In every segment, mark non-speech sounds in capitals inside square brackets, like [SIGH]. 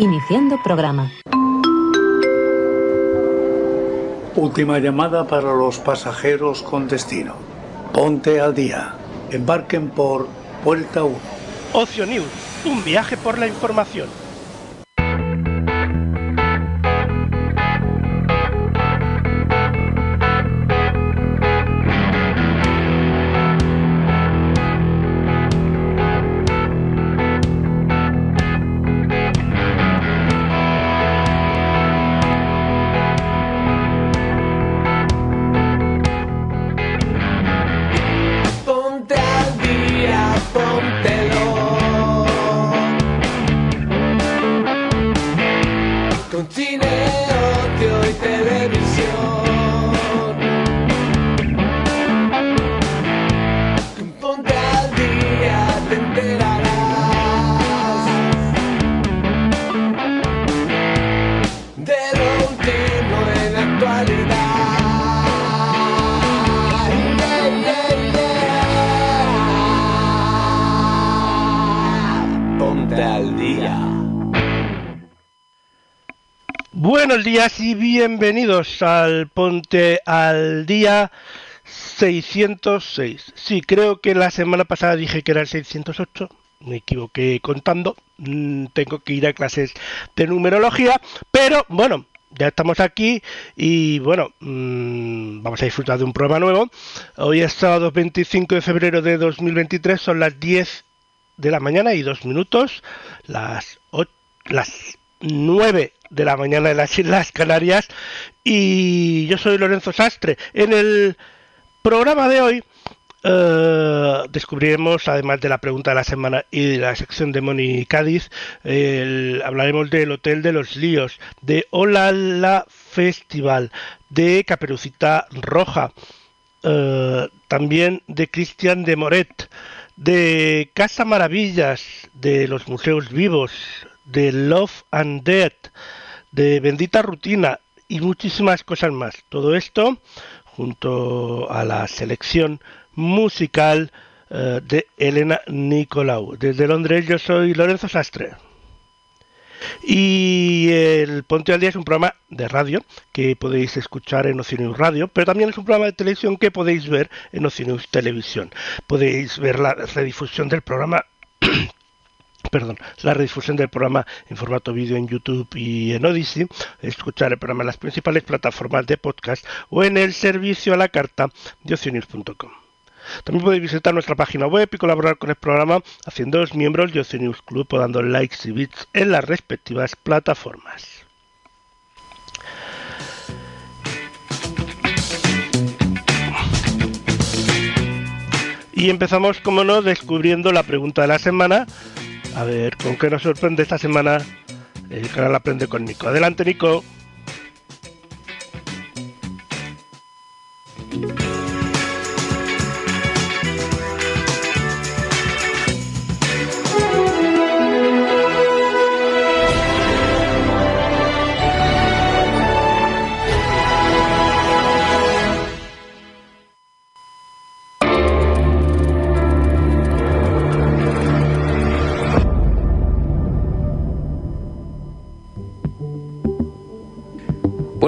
Iniciando programa. Última llamada para los pasajeros con destino. Ponte al día. Embarquen por Puerta 1. Ocio News, un viaje por la información. Bienvenidos al Ponte al Día 606. Sí, creo que la semana pasada dije que era el 608. Me equivoqué contando. Mm, Tengo que ir a clases de numerología. Pero bueno, ya estamos aquí y bueno, mm, vamos a disfrutar de un programa nuevo. Hoy es sábado 25 de febrero de 2023. Son las 10 de la mañana y dos minutos. Las, o- las 9 de la mañana de las Islas Canarias y yo soy Lorenzo Sastre. En el programa de hoy eh, descubriremos, además de la pregunta de la semana y de la sección de Moni Cádiz, el- hablaremos del Hotel de los Líos, de Olala Festival, de Caperucita Roja, eh, también de Cristian de Moret, de Casa Maravillas, de los Museos Vivos, de Love and Death, de Bendita Rutina y muchísimas cosas más. Todo esto junto a la selección musical eh, de Elena Nicolau. Desde Londres yo soy Lorenzo Sastre. Y el Ponte al Día es un programa de radio que podéis escuchar en Oceanus Radio, pero también es un programa de televisión que podéis ver en Oceanus Televisión. Podéis ver la redifusión del programa perdón, la redifusión del programa en formato vídeo en YouTube y en Odyssey, escuchar el programa en las principales plataformas de podcast o en el servicio a la carta de oceanews.com. También podéis visitar nuestra página web y colaborar con el programa haciéndoos miembros de Oceanews Club o dando likes y bits en las respectivas plataformas. Y empezamos, como no, descubriendo la pregunta de la semana. A ver, ¿con qué nos sorprende esta semana el canal Aprende con Nico? Adelante, Nico.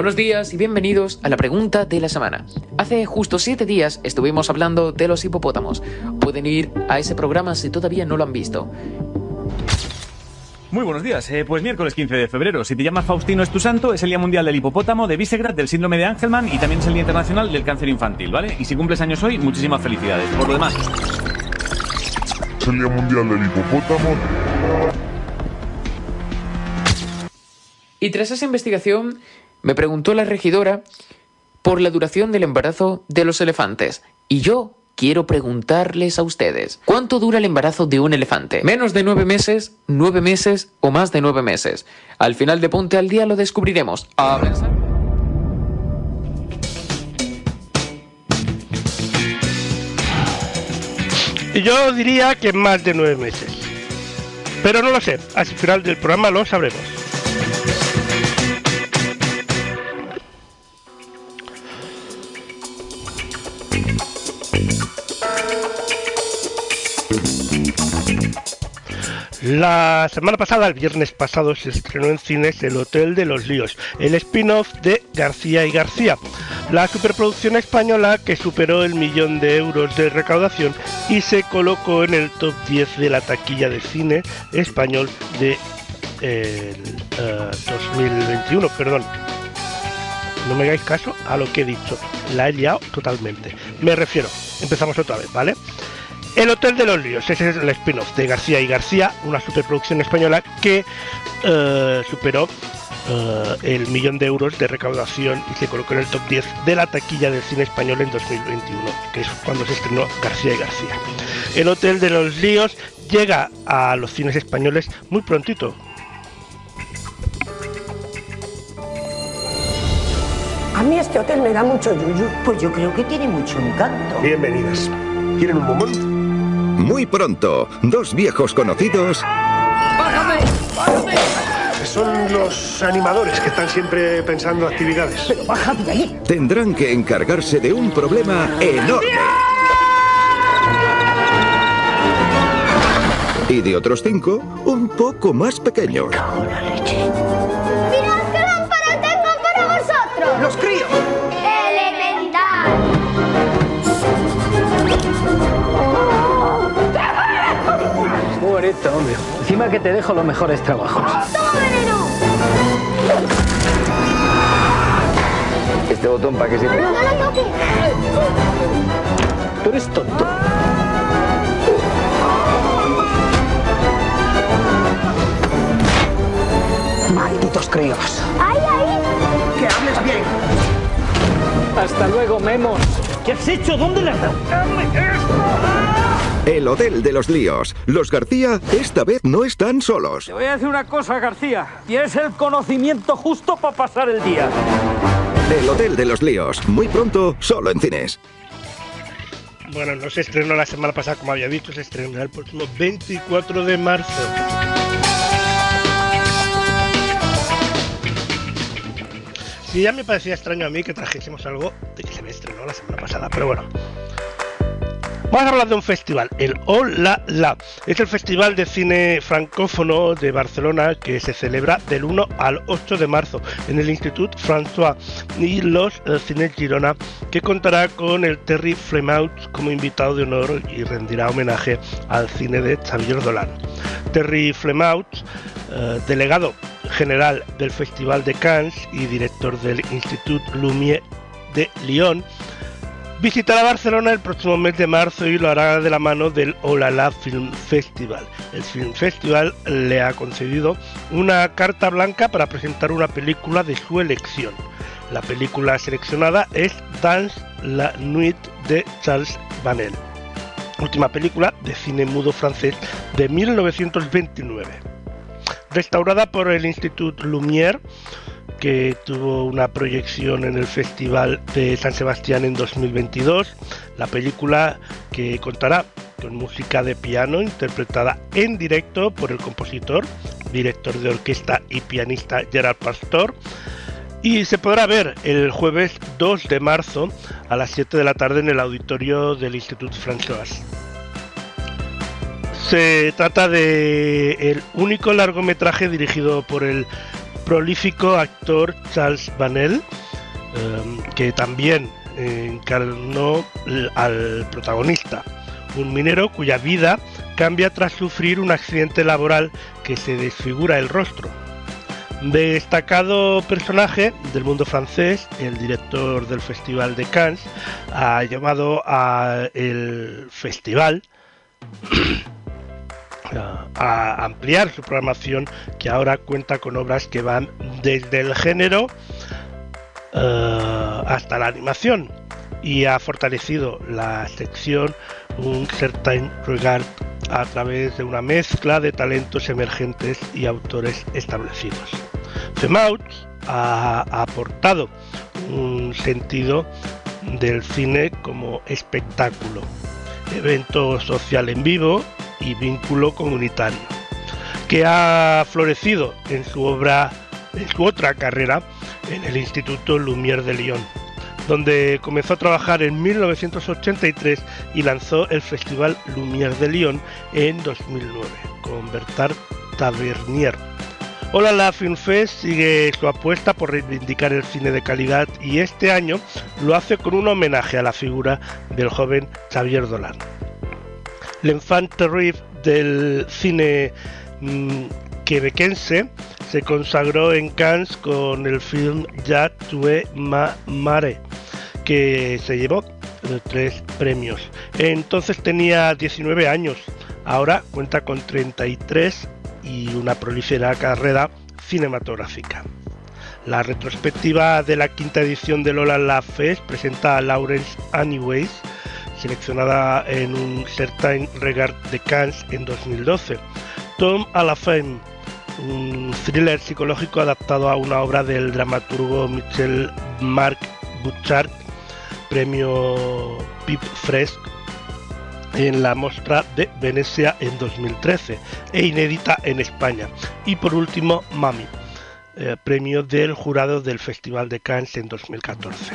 Buenos días y bienvenidos a la pregunta de la semana. Hace justo siete días estuvimos hablando de los hipopótamos. Pueden ir a ese programa si todavía no lo han visto. Muy buenos días, eh, pues miércoles 15 de febrero. Si te llamas Faustino es tu santo, es el Día Mundial del Hipopótamo, de Visegrad, del Síndrome de Angelman y también es el Día Internacional del Cáncer Infantil, ¿vale? Y si cumples años hoy, muchísimas felicidades. Por lo demás, Es el Día Mundial del Hipopótamo. Y tras esa investigación, me preguntó la regidora por la duración del embarazo de los elefantes. Y yo quiero preguntarles a ustedes, ¿cuánto dura el embarazo de un elefante? ¿Menos de nueve meses, nueve meses o más de nueve meses? Al final de Ponte al Día lo descubriremos. A pensar. Yo diría que más de nueve meses. Pero no lo sé, al final del programa lo sabremos. La semana pasada, el viernes pasado, se estrenó en cines El Hotel de los Líos, el spin-off de García y García, la superproducción española que superó el millón de euros de recaudación y se colocó en el top 10 de la taquilla de cine español de el, eh, 2021, perdón. No me hagáis caso a lo que he dicho, la he liado totalmente. Me refiero, empezamos otra vez, ¿vale? El Hotel de los Líos, ese es el spin-off de García y García, una superproducción española que eh, superó eh, el millón de euros de recaudación y se colocó en el top 10 de la taquilla del cine español en 2021, que es cuando se estrenó García y García. El Hotel de los Líos llega a los cines españoles muy prontito. A mí este hotel me da mucho yuyu. Pues yo creo que tiene mucho encanto. Bienvenidas. ¿Quieren un bombón? Muy pronto, dos viejos conocidos Son los animadores que están siempre pensando actividades. Pero bájate de ahí. tendrán que encargarse de un problema enorme. Y de otros cinco, un poco más pequeños. ¡Mirad Hombre. Encima que te dejo los mejores trabajos. ¡Toma veneno! Este botón para qué sirve. ¡No lo toques! Tú eres tonto. Malditos críos. ¡Ay, ay! Que hables bien. Hasta luego, Memos. ¿Qué has hecho? ¿Dónde le has dado? El Hotel de los Líos. Los García esta vez no están solos. Te voy a decir una cosa, García. Tienes el conocimiento justo para pasar el día. El Hotel de los Líos. Muy pronto, solo en cines. Bueno, no se estrenó la semana pasada, como había dicho, se estrenará el próximo 24 de marzo. Sí, ya me parecía extraño a mí que trajésemos algo de que se me estrenó la semana pasada, pero bueno. Vamos a hablar de un festival, el Hola La. Es el festival de cine francófono de Barcelona que se celebra del 1 al 8 de marzo en el Institut François y los Cines Girona, que contará con el Terry Flemaut como invitado de honor y rendirá homenaje al cine de Xavier Dolan. Terry Flemaut, eh, delegado general del Festival de Cannes y director del Institut Lumière de Lyon, visitará Barcelona el próximo mes de marzo y lo hará de la mano del Olala Film Festival. El Film Festival le ha concedido una carta blanca para presentar una película de su elección. La película seleccionada es Dance la Nuit de Charles Vanel, última película de cine mudo francés de 1929. Restaurada por el Institut Lumière, que tuvo una proyección en el Festival de San Sebastián en 2022. La película que contará con música de piano interpretada en directo por el compositor, director de orquesta y pianista Gerard Pastor. Y se podrá ver el jueves 2 de marzo a las 7 de la tarde en el auditorio del Institut François. Se trata de el único largometraje dirigido por el prolífico actor Charles Vanel, eh, que también encarnó al protagonista, un minero cuya vida cambia tras sufrir un accidente laboral que se desfigura el rostro. Destacado personaje del mundo francés, el director del Festival de Cannes ha llamado al festival a ampliar su programación que ahora cuenta con obras que van desde el género uh, hasta la animación y ha fortalecido la sección Un Certain Regard a través de una mezcla de talentos emergentes y autores establecidos. Femaut ha aportado un sentido del cine como espectáculo, evento social en vivo y vínculo comunitario, que ha florecido en su obra, en su otra carrera, en el Instituto Lumière de Lyon. donde comenzó a trabajar en 1983 y lanzó el Festival Lumière de Lyon en 2009 con Bertard Tavernier. Hola la Film Fest sigue su apuesta por reivindicar el cine de calidad y este año lo hace con un homenaje a la figura del joven Xavier Dolan. L'enfant terrible del cine mm, quebequense se consagró en Cannes con el film Ya tue ma mare, que se llevó tres premios. Entonces tenía 19 años, ahora cuenta con 33 y una prolífera carrera cinematográfica. La retrospectiva de la quinta edición de Lola La Fest presenta a Lawrence Anyways, seleccionada en un Certain Regard de Cannes en 2012. Tom a la Femme, un thriller psicológico adaptado a una obra del dramaturgo Michel Marc Bouchard, premio Pip Fresk en la Mostra de Venecia en 2013 e inédita en España. Y por último, Mami, eh, premio del jurado del Festival de Cannes en 2014.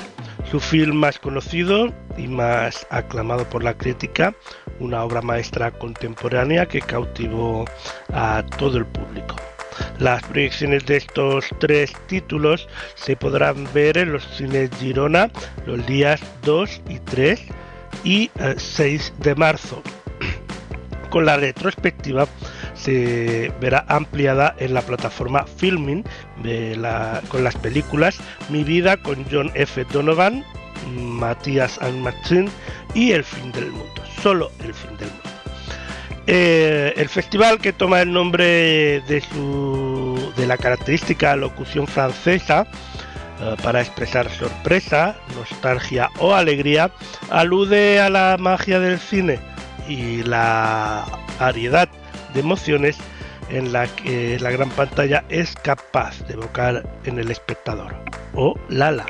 Su film más conocido y más aclamado por la crítica, una obra maestra contemporánea que cautivó a todo el público. Las proyecciones de estos tres títulos se podrán ver en los cines Girona los días 2 y 3 y 6 de marzo. [CLEARS THROAT] Con la retrospectiva se verá ampliada en la plataforma Filming con las películas Mi vida con John F. Donovan, Matías and Machine y El fin del mundo. Solo el fin del mundo. Eh, el festival que toma el nombre de, su, de la característica locución francesa eh, para expresar sorpresa, nostalgia o alegría, alude a la magia del cine y la variedad de emociones en la que la gran pantalla es capaz de evocar en el espectador. O la la.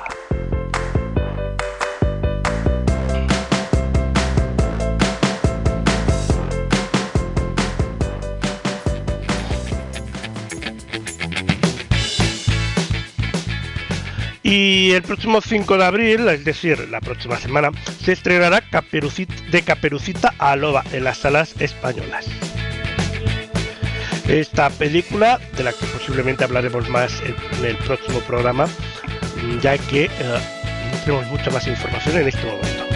Y el próximo 5 de abril, es decir, la próxima semana, se estrenará de Caperucita a Loba en las salas españolas. Esta película, de la que posiblemente hablaremos más en el próximo programa, ya que eh, tenemos mucha más información en este momento.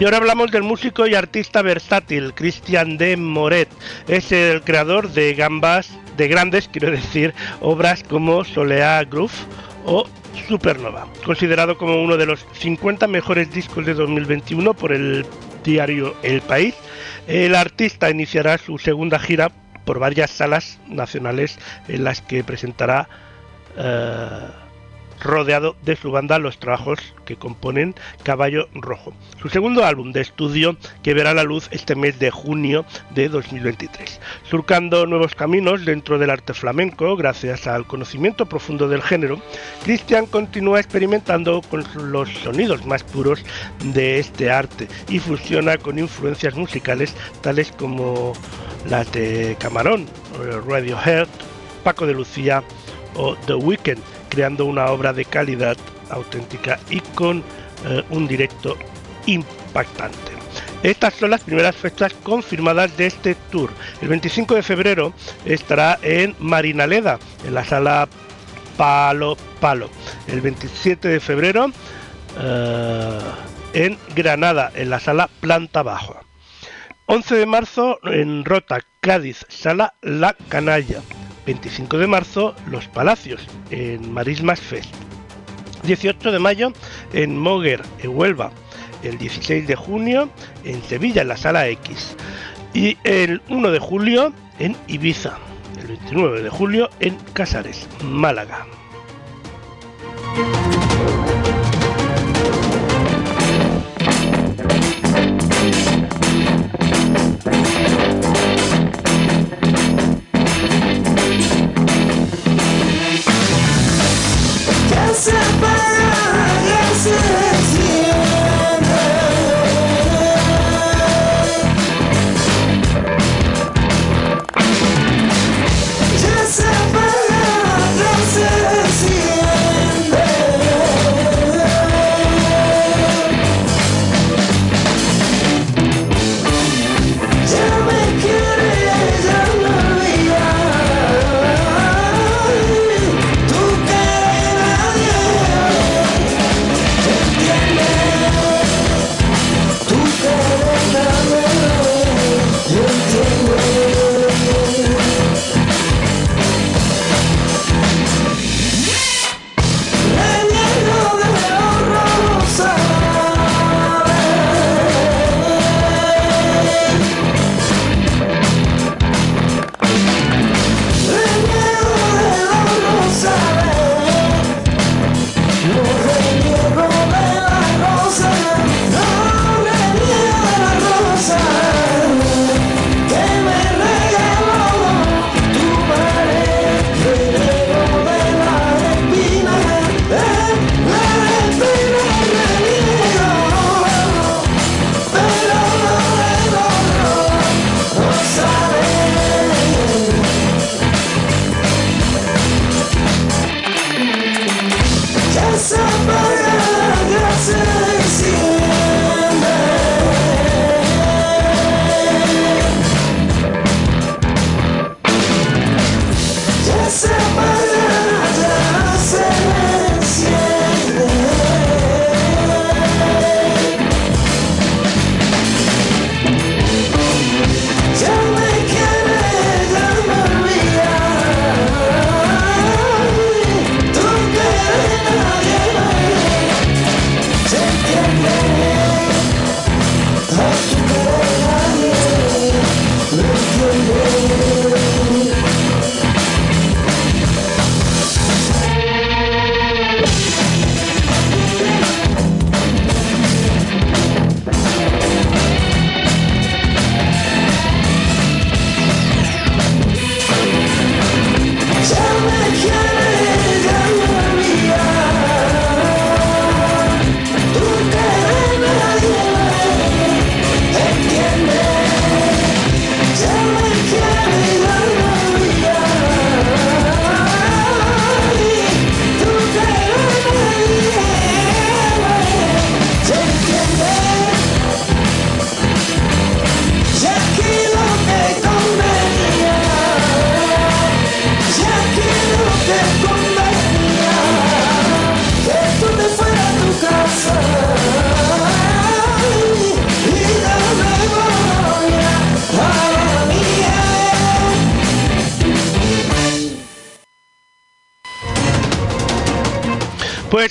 Y ahora hablamos del músico y artista versátil Christian de Moret. Es el creador de gambas, de grandes, quiero decir, obras como Soleá Groove o Supernova, considerado como uno de los 50 mejores discos de 2021 por el diario El País. El artista iniciará su segunda gira por varias salas nacionales en las que presentará eh, rodeado de su banda los trabajos que componen Caballo Rojo, su segundo álbum de estudio que verá la luz este mes de junio de 2023, surcando nuevos caminos dentro del arte flamenco gracias al conocimiento profundo del género. Christian continúa experimentando con los sonidos más puros de este arte y fusiona con influencias musicales tales como las de Camarón, Radiohead, Paco de Lucía o The Weeknd creando una obra de calidad auténtica y con eh, un directo impactante. Estas son las primeras fechas confirmadas de este tour. El 25 de febrero estará en Marinaleda, en la sala Palo Palo. El 27 de febrero eh, en Granada, en la sala Planta Bajo. 11 de marzo en Rota, Cádiz, sala La Canalla. 25 de marzo, Los Palacios, en Marismas Fest. 18 de mayo, en Moguer, en Huelva. El 16 de junio, en Sevilla, en la Sala X. Y el 1 de julio, en Ibiza. El 29 de julio, en Casares, Málaga.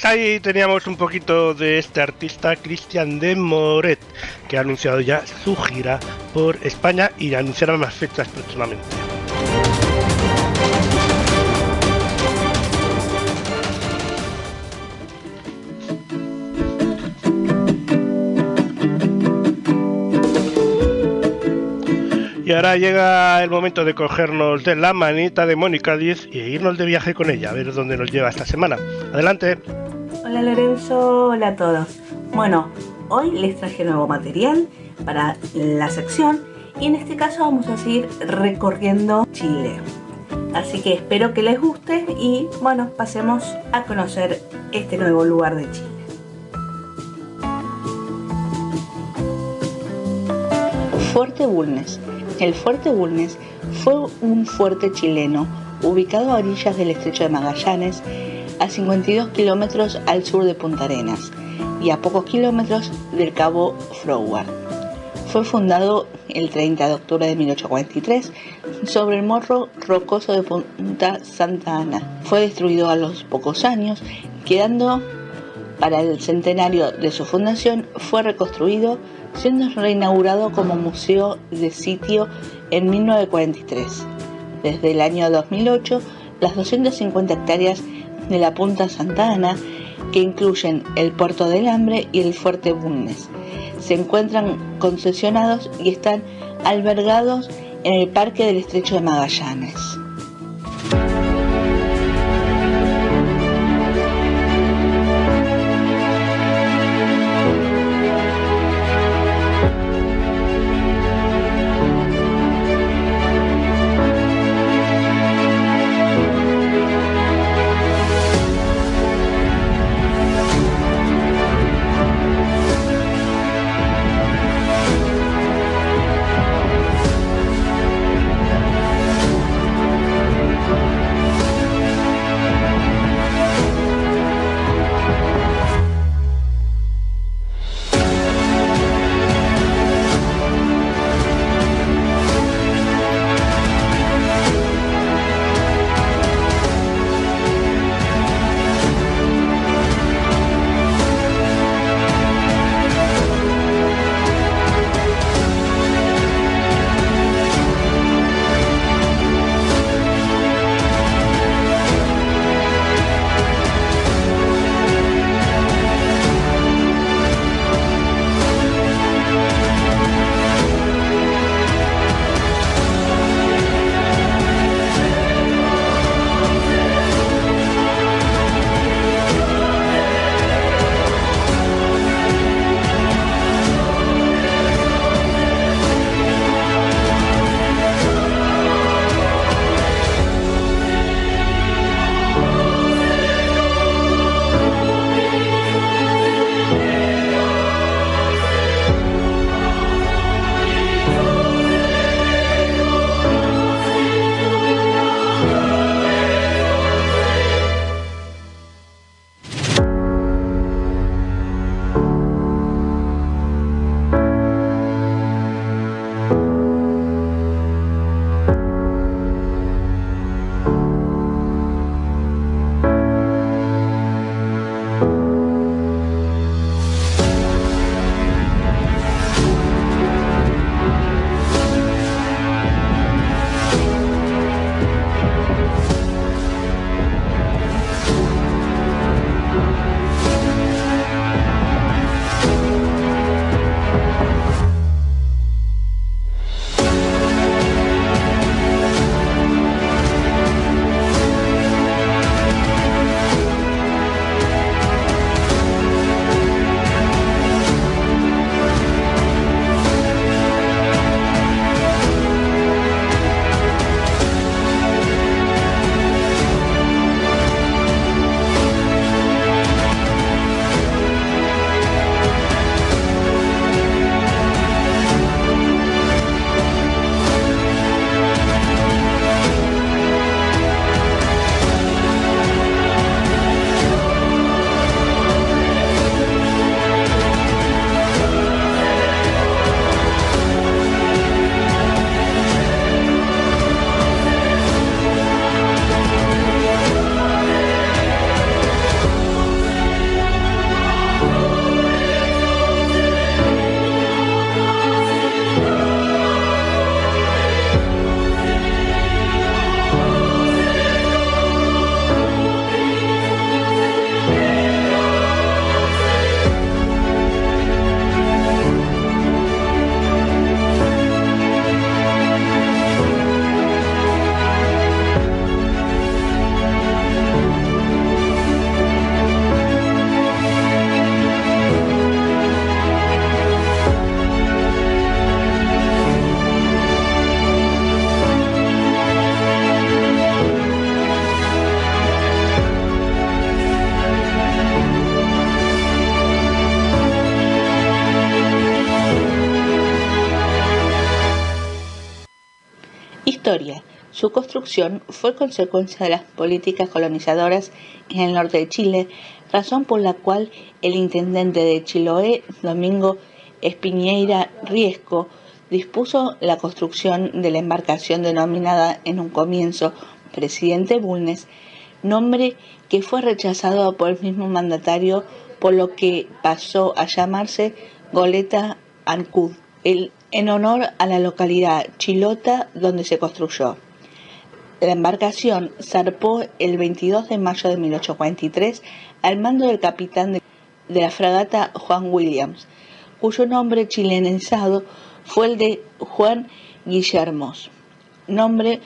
Pues ahí teníamos un poquito de este artista Cristian de Moret, que ha anunciado ya su gira por España y anunciará más fechas próximamente. Y ahora llega el momento de cogernos de la manita de Mónica 10 e irnos de viaje con ella, a ver dónde nos lleva esta semana. Adelante. Hola Lorenzo, hola a todos. Bueno, hoy les traje nuevo material para la sección y en este caso vamos a seguir recorriendo Chile. Así que espero que les guste y bueno, pasemos a conocer este nuevo lugar de Chile. Fuerte Bulnes el Fuerte Bulnes fue un fuerte chileno ubicado a orillas del estrecho de Magallanes, a 52 kilómetros al sur de Punta Arenas y a pocos kilómetros del cabo Froward. Fue fundado el 30 de octubre de 1843 sobre el morro rocoso de Punta Santa Ana. Fue destruido a los pocos años, quedando para el centenario de su fundación, fue reconstruido siendo reinaugurado como museo de sitio en 1943. Desde el año 2008, las 250 hectáreas de la Punta Santa Ana, que incluyen el Puerto del Hambre y el Fuerte Bulnes, se encuentran concesionados y están albergados en el Parque del Estrecho de Magallanes. Su construcción fue consecuencia de las políticas colonizadoras en el norte de Chile, razón por la cual el intendente de Chiloé, Domingo Espiñeira Riesco, dispuso la construcción de la embarcación denominada en un comienzo Presidente Bulnes, nombre que fue rechazado por el mismo mandatario, por lo que pasó a llamarse Goleta Ancud, en honor a la localidad chilota donde se construyó. La embarcación zarpó el 22 de mayo de 1843 al mando del capitán de, la fragata Juan Williams, cuyo nombre chilenizado fue el de Juan Guillermos, nombre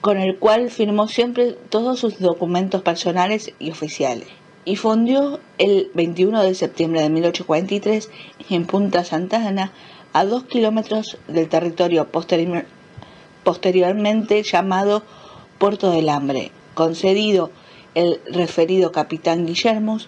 con el cual firmó siempre todos sus documentos personales y oficiales. Y fundió el 21 de septiembre de 1843 en Punta Santa Ana, a dos kilómetros del territorio posteriormente llamado Puerto del Hambre, concedido el referido capitán Guillermo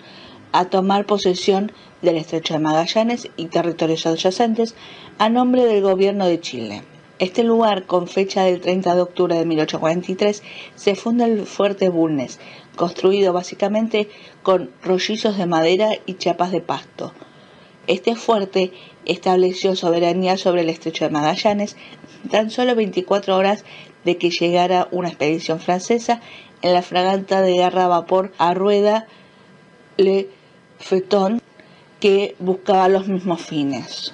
a tomar posesión del estrecho de Magallanes y territorios adyacentes a nombre del gobierno de Chile. Este lugar, con fecha del 30 de octubre de 1843, se funda el Fuerte Bulnes, construido básicamente con rollizos de madera y chapas de pasto. Este fuerte estableció soberanía sobre el estrecho de Magallanes tan solo 24 horas de que llegara una expedición francesa en la fragata de guerra a vapor a rueda Le Feton que buscaba los mismos fines.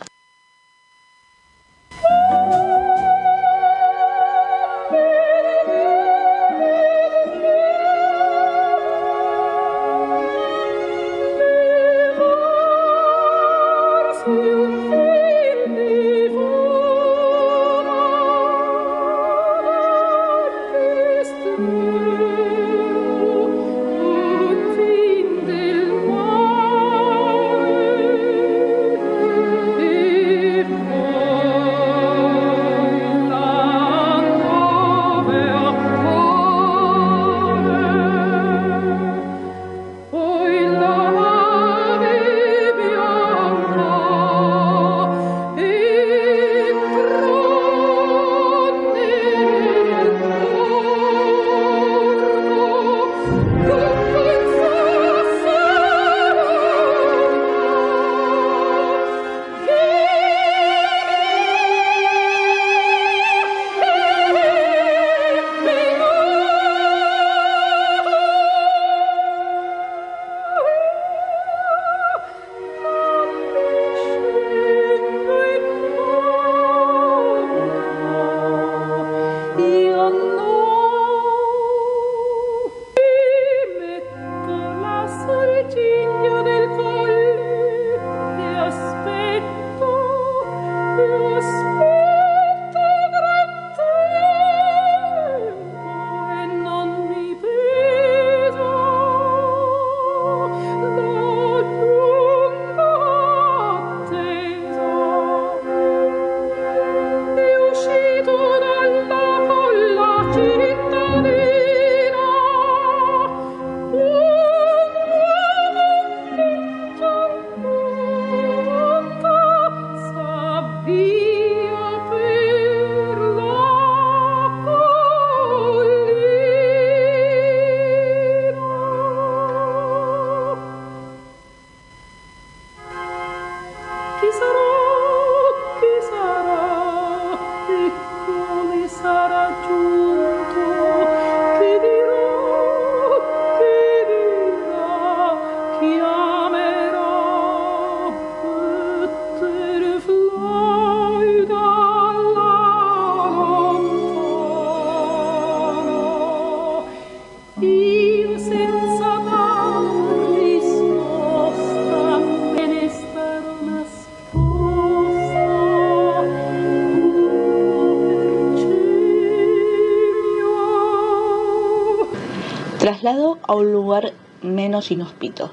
Un lugar menos inhóspito.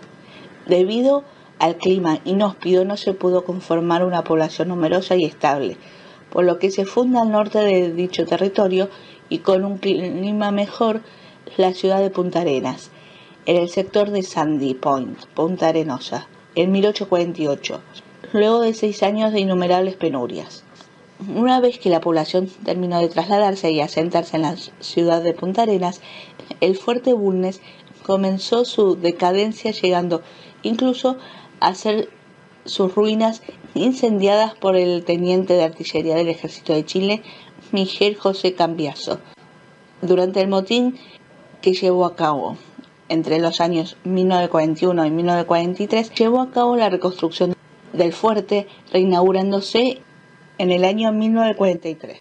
Debido al clima inhóspido no se pudo conformar una población numerosa y estable, por lo que se funda al norte de dicho territorio y con un clima mejor la ciudad de Punta Arenas, en el sector de Sandy Point, Punta Arenosa, en 1848, luego de seis años de innumerables penurias. Una vez que la población terminó de trasladarse y asentarse en la ciudad de Punta Arenas, el fuerte Bulnes comenzó su decadencia llegando incluso a ser sus ruinas incendiadas por el teniente de artillería del ejército de Chile, Miguel José Cambiaso, durante el motín que llevó a cabo entre los años 1941 y 1943, llevó a cabo la reconstrucción del fuerte, reinaugurándose en el año 1943.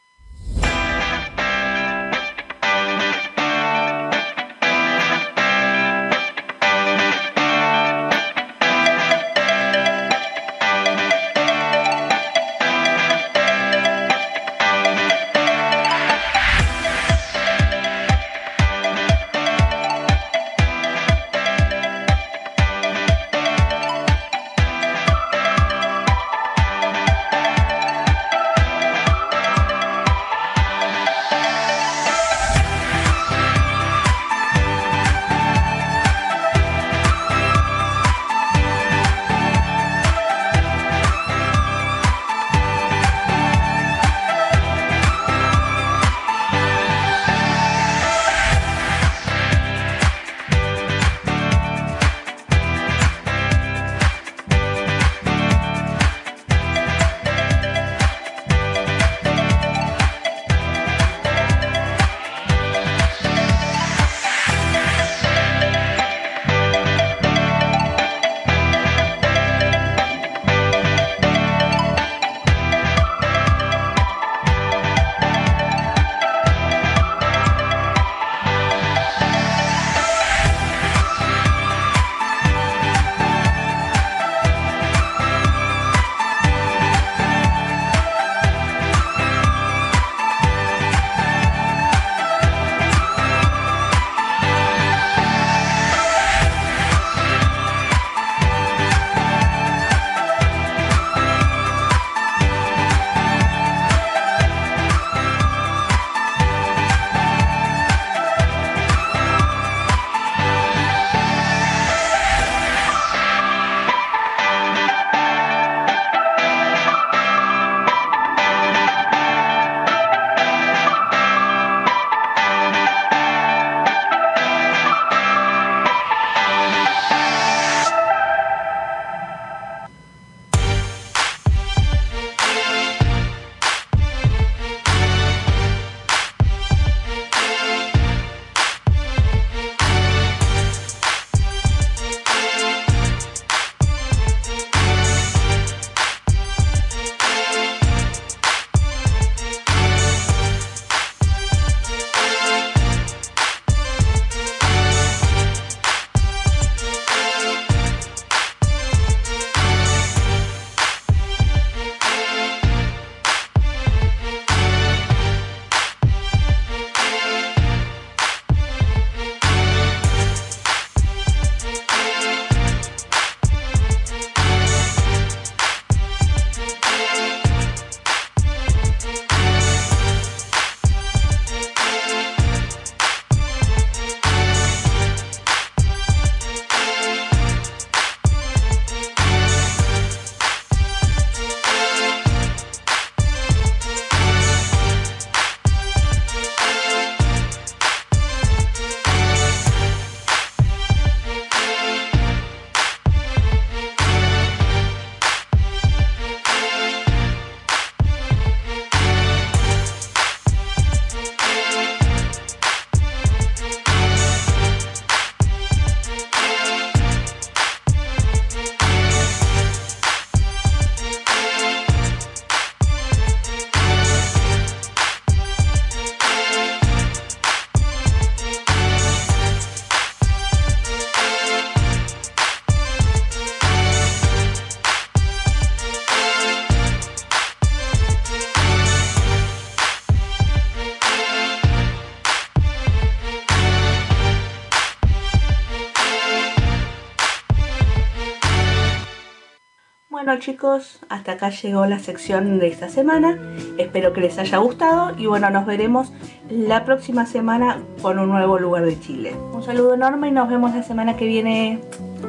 Bueno chicos, hasta acá llegó la sección de esta semana. Espero que les haya gustado y bueno, nos veremos la próxima semana con un nuevo lugar de Chile. Un saludo enorme y nos vemos la semana que viene.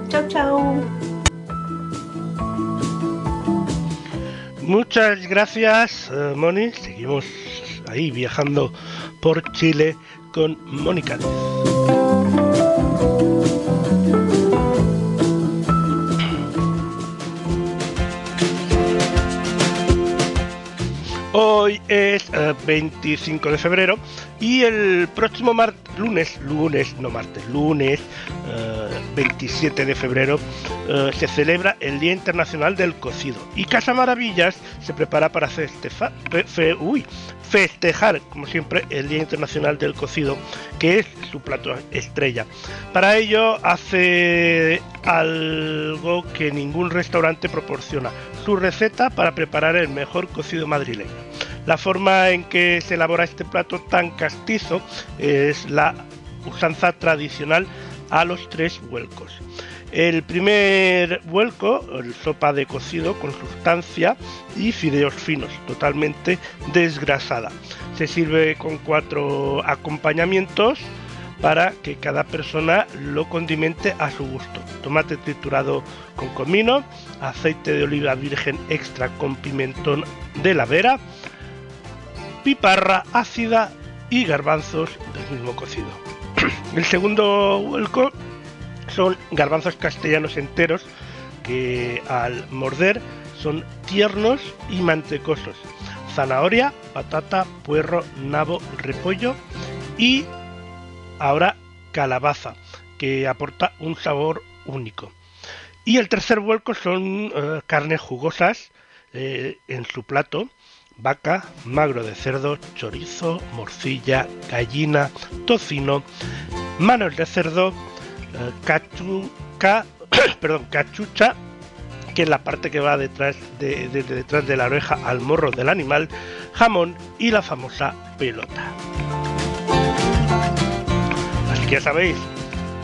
Chau chau. Muchas gracias, eh, Moni. Seguimos ahí viajando por Chile con Mónica. Hoy es 25 eh, de febrero y el próximo lunes, lunes, no martes, lunes 27 eh, de febrero eh, se celebra el Día Internacional del Cocido y Casa Maravillas se prepara para festejar, festejar, como siempre, el Día Internacional del Cocido, que es su plato estrella. Para ello hace algo que ningún restaurante proporciona, su receta para preparar el mejor cocido madrileño. La forma en que se elabora este plato tan castizo es la usanza tradicional a los tres vuelcos. El primer vuelco, el sopa de cocido con sustancia y fideos finos, totalmente desgrasada. Se sirve con cuatro acompañamientos para que cada persona lo condimente a su gusto. Tomate triturado con comino, aceite de oliva virgen extra con pimentón de la vera, piparra ácida y garbanzos del mismo cocido. [CLEARS THROAT] El segundo vuelco son garbanzos castellanos enteros que al morder son tiernos y mantecosos. Zanahoria, patata, puerro, nabo, repollo y ahora calabaza, que aporta un sabor único. Y el tercer vuelco son eh, carnes jugosas eh, en su plato, vaca, magro de cerdo, chorizo, morcilla, gallina, tocino, manos de cerdo, eh, cachuca, [COUGHS] perdón, cachucha, que es la parte que va detrás de, detrás de la oreja al morro del animal, jamón y la famosa pelota ya sabéis,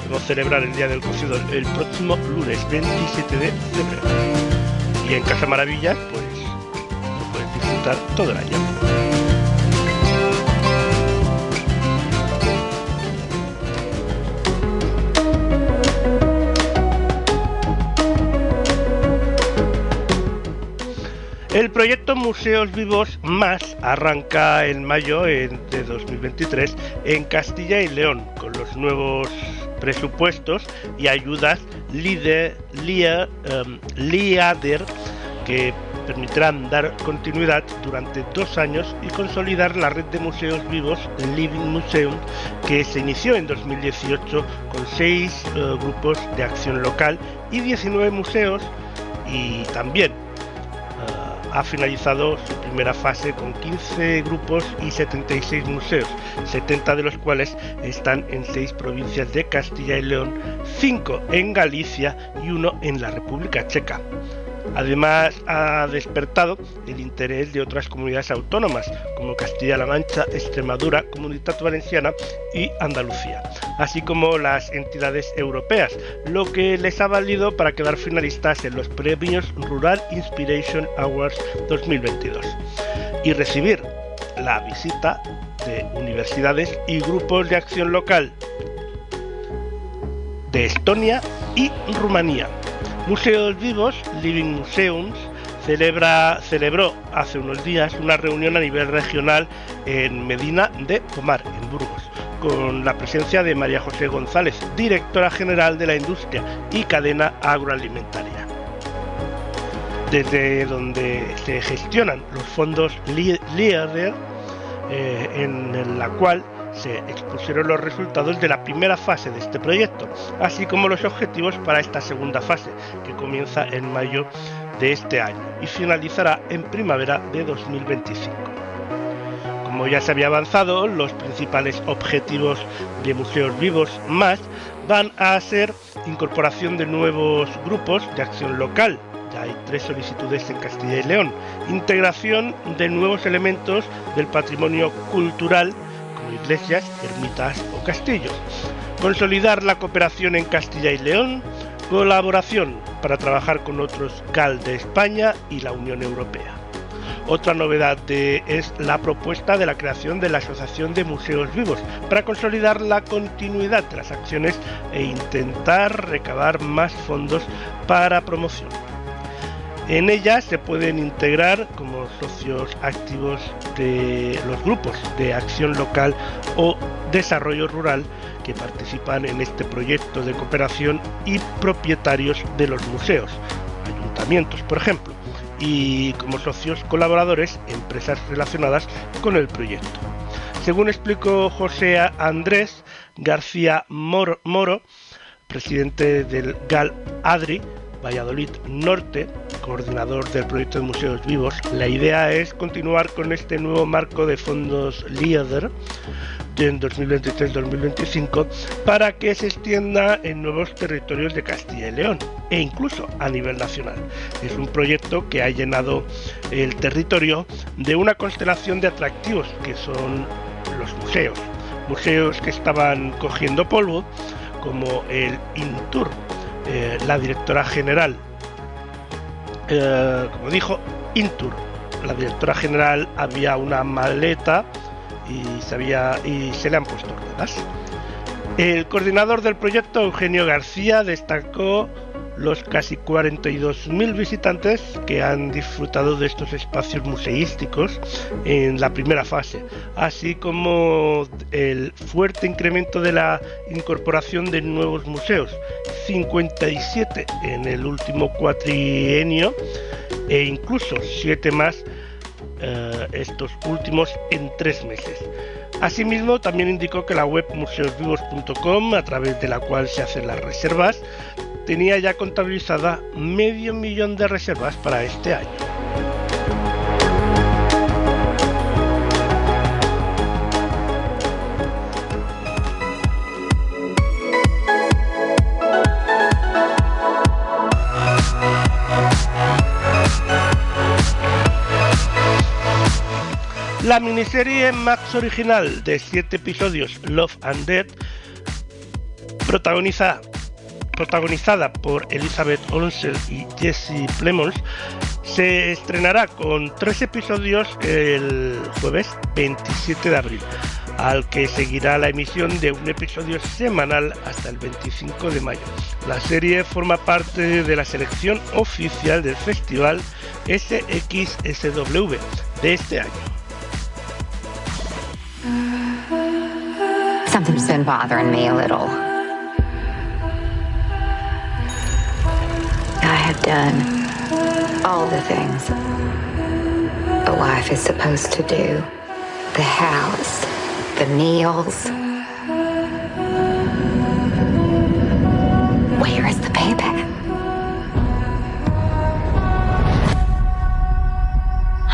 vamos a celebrar el Día del Cocido el próximo lunes 27 de febrero. Y en Casa Maravillas, pues todo el año. El proyecto Museos Vivos Más arranca en mayo de 2023 en Castilla y León con los nuevos presupuestos y ayudas LIADER em, que permitirán dar continuidad durante dos años y consolidar la red de museos vivos Living Museum que se inició en 2018 con seis eh, grupos de acción local y 19 museos y también ha finalizado su primera fase con 15 grupos y 76 museos, 70 de los cuales están en 6 provincias de Castilla y León, 5 en Galicia y 1 en la República Checa. Además, ha despertado el interés de otras comunidades autónomas, como Castilla-La Mancha, Extremadura, Comunidad Valenciana y Andalucía, así como las entidades europeas, lo que les ha valido para quedar finalistas en los premios Rural Inspiration Awards 2022 y recibir la visita de universidades y grupos de acción local de Estonia y Rumanía. Museos Vivos, Living Museums, celebró hace unos días una reunión a nivel regional en Medina de Pomar, en Burgos, con la presencia de María José González, directora general de la industria y cadena agroalimentaria. Desde donde se gestionan los fondos LIADER, eh, en la cual se expusieron los resultados de la primera fase de este proyecto, así como los objetivos para esta segunda fase, que comienza en mayo de este año y finalizará en primavera de 2025. Como ya se había avanzado, los principales objetivos de Museos Vivos más van a ser incorporación de nuevos grupos de acción local, ya hay tres solicitudes en Castilla y León, integración de nuevos elementos del patrimonio cultural iglesias, ermitas o castillos. Consolidar la cooperación en Castilla y León, colaboración para trabajar con otros GAL de España y la Unión Europea. Otra novedad es la propuesta de la creación de la Asociación de Museos Vivos para consolidar la continuidad de las acciones e intentar recabar más fondos para promoción. En ella se pueden integrar como socios activos de los grupos de acción local o desarrollo rural que participan en este proyecto de cooperación y propietarios de los museos, ayuntamientos por ejemplo, y como socios colaboradores empresas relacionadas con el proyecto. Según explicó José Andrés García Moro, presidente del GAL ADRI, Valladolid Norte, coordinador del proyecto de Museos Vivos, la idea es continuar con este nuevo marco de fondos LIADER en 2023-2025 para que se extienda en nuevos territorios de Castilla y León e incluso a nivel nacional. Es un proyecto que ha llenado el territorio de una constelación de atractivos que son los museos, museos que estaban cogiendo polvo como el Intur, eh, la directora general, eh, como dijo, Intur, la directora general había una maleta y se, había, y se le han puesto ruedas. El coordinador del proyecto, Eugenio García, destacó los casi 42.000 visitantes que han disfrutado de estos espacios museísticos en la primera fase, así como el fuerte incremento de la incorporación de nuevos museos, 57 en el último cuatrienio e incluso 7 más eh, estos últimos en tres meses. Asimismo, también indicó que la web museosvivos.com, a través de la cual se hacen las reservas, tenía ya contabilizada medio millón de reservas para este año. La miniserie Max original de 7 episodios Love and Dead protagoniza, protagonizada por Elizabeth Olsen y Jesse Plemons se estrenará con tres episodios el jueves 27 de abril, al que seguirá la emisión de un episodio semanal hasta el 25 de mayo. La serie forma parte de la selección oficial del festival SXSW de este año. Something's been bothering me a little. I have done all the things a wife is supposed to do the house, the meals. Where is the payback?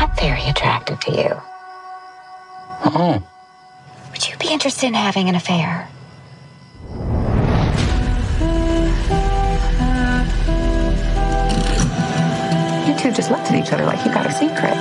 I'm very attracted to you. Oh. Would you be interested in having an affair? Two just looked at each other like you got a secret.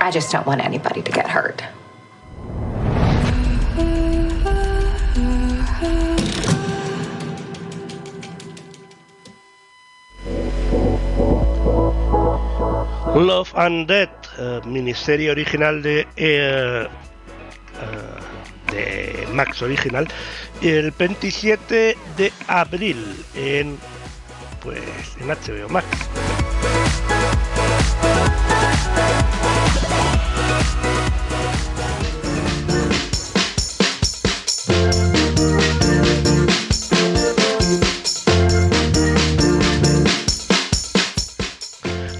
I just don't want anybody to get hurt. Love and Dead, eh, miniserie original de, eh, eh, de Max Original, el 27 de abril en, pues, en HBO Max.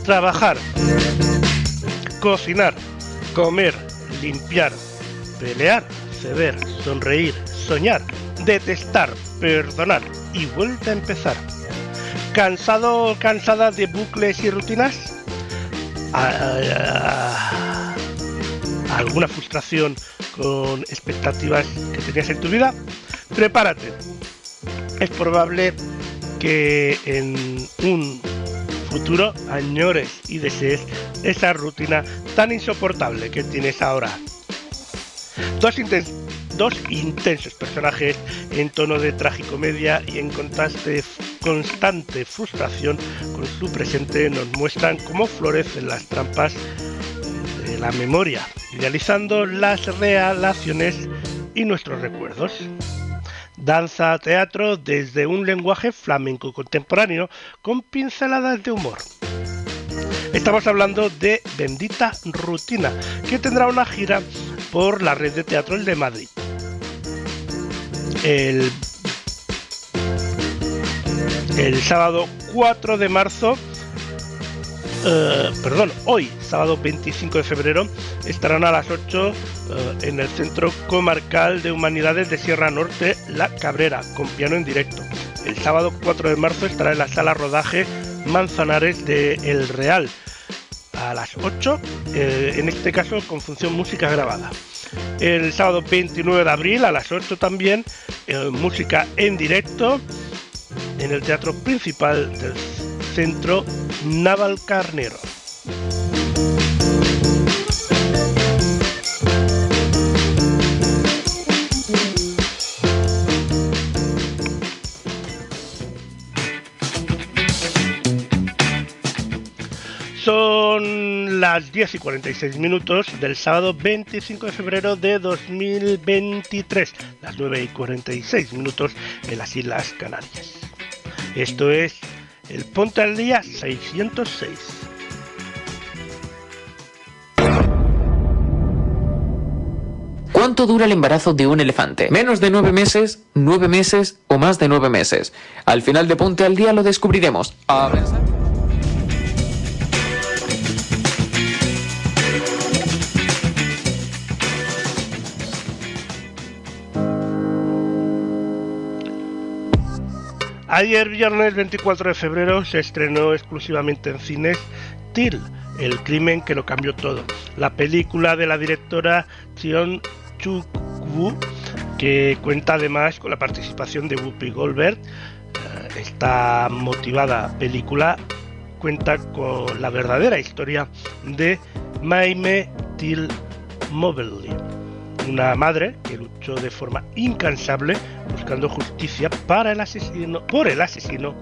Trabajar, cocinar, comer, limpiar, pelear, ceder, sonreír, soñar, detestar, perdonar y vuelta a empezar. ¿Cansado o cansada de bucles y rutinas? Ah, ¿Alguna frustración con expectativas que tenías en tu vida? Prepárate. Es probable que en un futuro añores y desees esa rutina tan insoportable que tienes ahora. Dos, inten- dos intensos personajes en tono de tragicomedia y en constante, constante frustración con su presente nos muestran cómo florecen las trampas de la memoria, idealizando las relaciones y nuestros recuerdos. Danza teatro desde un lenguaje flamenco contemporáneo con pinceladas de humor. Estamos hablando de Bendita Rutina, que tendrá una gira por la red de teatros de Madrid. El, el sábado 4 de marzo, eh, perdón, hoy, sábado 25 de febrero, estarán a las 8 eh, en el Centro Comarcal de Humanidades de Sierra Norte, La Cabrera, con piano en directo. El sábado 4 de marzo estará en la sala rodaje Manzanares de El Real, a las 8, eh, en este caso con función música grabada. El sábado 29 de abril a las 8 también, música en directo en el teatro principal del centro Naval Carnero. Son las 10 y 46 minutos del sábado 25 de febrero de 2023, las 9 y 46 minutos en las Islas Canarias. Esto es el Ponte al Día 606. ¿Cuánto dura el embarazo de un elefante? ¿Menos de nueve meses, nueve meses o más de nueve meses? Al final de Ponte al Día lo descubriremos. A ver, Ayer viernes 24 de febrero se estrenó exclusivamente en cines Till, el crimen que lo cambió todo. La película de la directora Tion Chuk-woo, que cuenta además con la participación de Whoopi Goldberg. Eh, Esta motivada película cuenta con la verdadera historia de Maime Till Mobley, una madre que luchó de forma incansable buscando justicia para el asesino, por el asesino,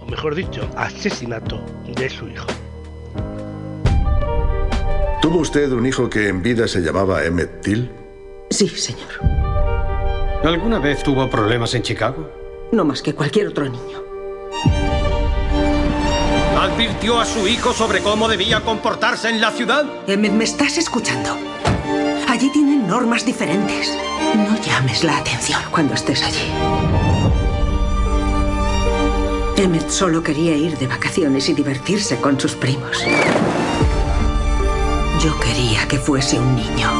o mejor dicho, asesinato de su hijo. ¿Tuvo usted un hijo que en vida se llamaba Emmett Till? Sí, señor. ¿Alguna vez tuvo problemas en Chicago? No más que cualquier otro niño. ¿Advirtió a su hijo sobre cómo debía comportarse en la ciudad? Emmett, ¿me estás escuchando? Allí tienen normas diferentes. No llames la atención cuando estés allí. Emmett solo quería ir de vacaciones y divertirse con sus primos. Yo quería que fuese un niño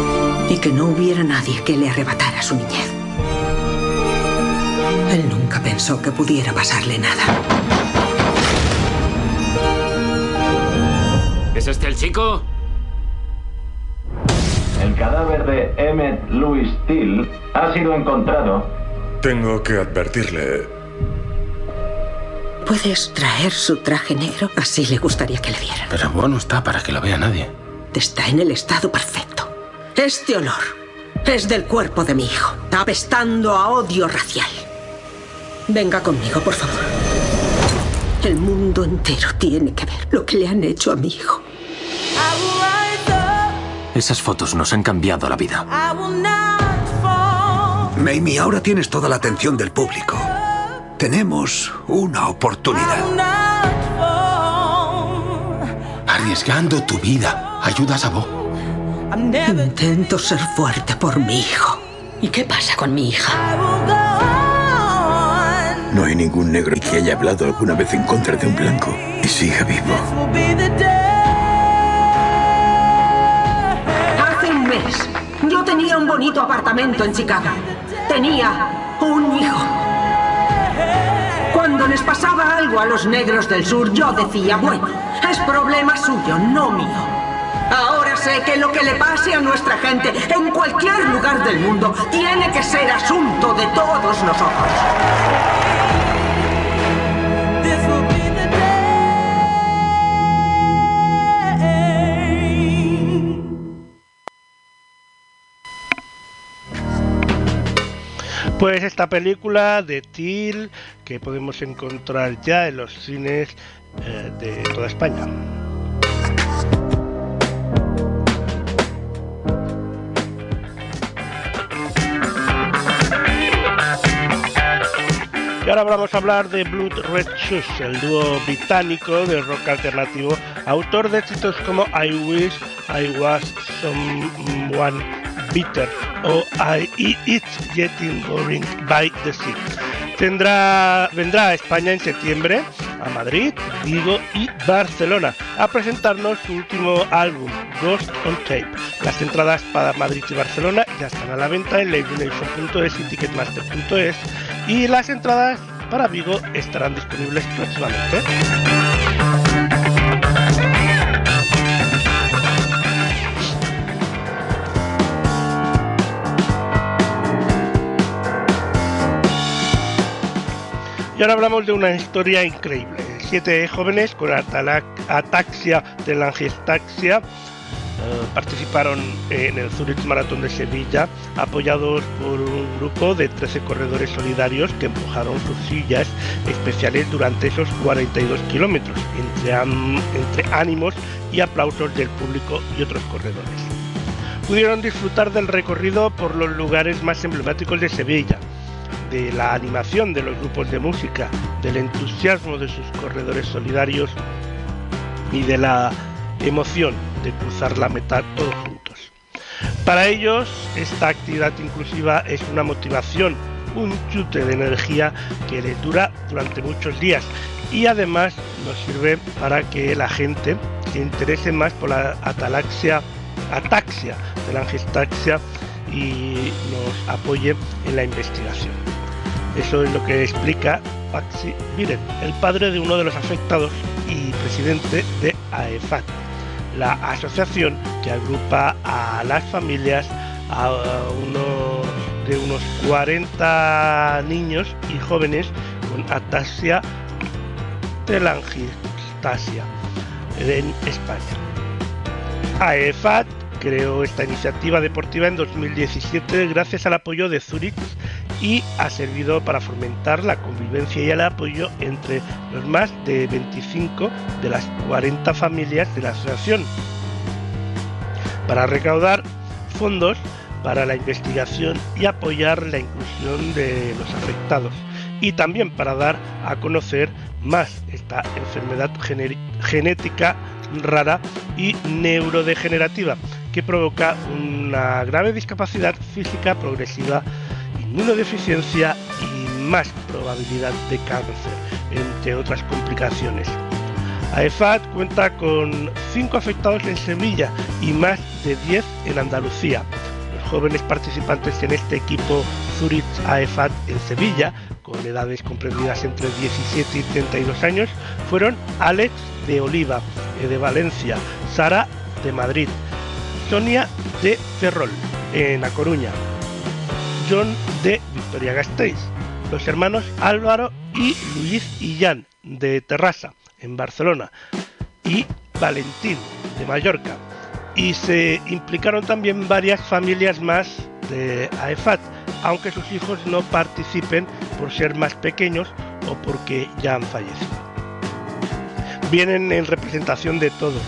y que no hubiera nadie que le arrebatara su niñez. Él nunca pensó que pudiera pasarle nada. ¿Es este el chico? El cadáver de Emmett Louis Till ha sido encontrado. Tengo que advertirle. ¿Puedes traer su traje negro? Así le gustaría que le vieran. Pero bueno está para que lo vea nadie. Está en el estado perfecto. Este olor es del cuerpo de mi hijo, apestando a odio racial. Venga conmigo, por favor. El mundo entero tiene que ver lo que le han hecho a mi hijo. Esas fotos nos han cambiado la vida. Mamie, ahora tienes toda la atención del público. Tenemos una oportunidad. Arriesgando tu vida, ayudas a Bo. Intento ser fuerte por mi hijo. ¿Y qué pasa con mi hija? No hay ningún negro que haya hablado alguna vez en contra de un blanco y siga vivo. Tenía un bonito apartamento en Chicago. Tenía un hijo. Cuando les pasaba algo a los negros del sur, yo decía, bueno, es problema suyo, no mío. Ahora sé que lo que le pase a nuestra gente en cualquier lugar del mundo tiene que ser asunto de todos nosotros. Pues esta película de Till que podemos encontrar ya en los cines eh, de toda España. Y ahora vamos a hablar de Blood Red Shoes, el dúo británico de rock alternativo, autor de éxitos como I Wish I Was Someone Bitter o I It's Getting Boring by the Sea. Tendrá, vendrá a España en septiembre, a Madrid, Vigo y Barcelona, a presentarnos su último álbum, Ghost on Tape. Las entradas para Madrid y Barcelona ya están a la venta en labelnation.es y ticketmaster.es y las entradas para Vigo estarán disponibles próximamente. Y ahora hablamos de una historia increíble. Siete jóvenes con ataxia telangiectasia eh, participaron en el Zurich Maratón de Sevilla, apoyados por un grupo de 13 corredores solidarios que empujaron sus sillas especiales durante esos 42 kilómetros, entre ánimos y aplausos del público y otros corredores. Pudieron disfrutar del recorrido por los lugares más emblemáticos de Sevilla, de la animación de los grupos de música, del entusiasmo de sus corredores solidarios y de la emoción de cruzar la meta todos juntos. Para ellos, esta actividad inclusiva es una motivación, un chute de energía que les dura durante muchos días y además nos sirve para que la gente se interese más por la atalaxia, ataxia de la angestaxia y nos apoye en la investigación. Eso es lo que explica Paxi Miren, el padre de uno de los afectados y presidente de AEFAT, la asociación que agrupa a las familias de unos 40 niños y jóvenes con ataxia telangiectasia en España. AEFAT creó esta iniciativa deportiva en 2017 gracias al apoyo de Zurich y ha servido para fomentar la convivencia y el apoyo entre los más de 25 de las 40 familias de la asociación. Para recaudar fondos para la investigación y apoyar la inclusión de los afectados y también para dar a conocer más esta enfermedad genética rara y neurodegenerativa que provoca una grave discapacidad física progresiva inmunodeficiencia y más probabilidad de cáncer, entre otras complicaciones. AEFAT cuenta con 5 afectados en Sevilla y más de 10 en Andalucía. Los jóvenes participantes en este equipo Zurich AEFAT en Sevilla, con edades comprendidas entre 17 y 32 años, fueron Alex de Oliva, de Valencia, Sara de Madrid, Sonia de Ferrol, en La Coruña, John de Victoria Gasteiz, los hermanos Álvaro y Luis Illán de Terrassa, en Barcelona, y Valentín de Mallorca. Y se implicaron también varias familias más de AEFAT, aunque sus hijos no participen por ser más pequeños o porque ya han fallecido. Vienen en representación de todos,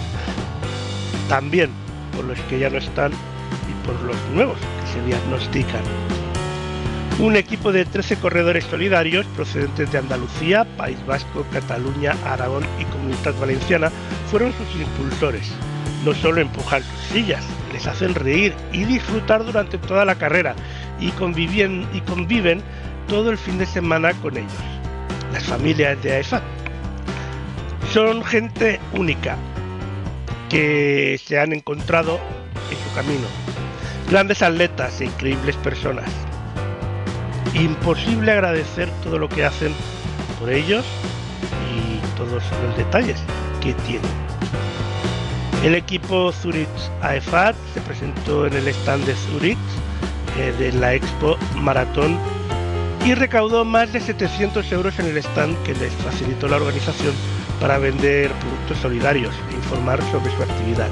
también por los que ya no están y por los nuevos que se diagnostican un equipo de 13 corredores solidarios procedentes de Andalucía, País Vasco, Cataluña, Aragón y Comunidad Valenciana fueron sus impulsores. No solo empujan sus sillas, les hacen reír y disfrutar durante toda la carrera y conviven, todo el fin de semana con ellos. Las familias de AEFAT son gente única que se han encontrado en su camino. Grandes atletas e increíbles personas imposible agradecer todo lo que hacen por ellos y todos los detalles que tienen. El equipo Zurich AEFAT se presentó en el stand de Zurich eh, de la Expo Maratón y recaudó más de 700 euros en el stand que les facilitó la organización para vender productos solidarios e informar sobre su actividad.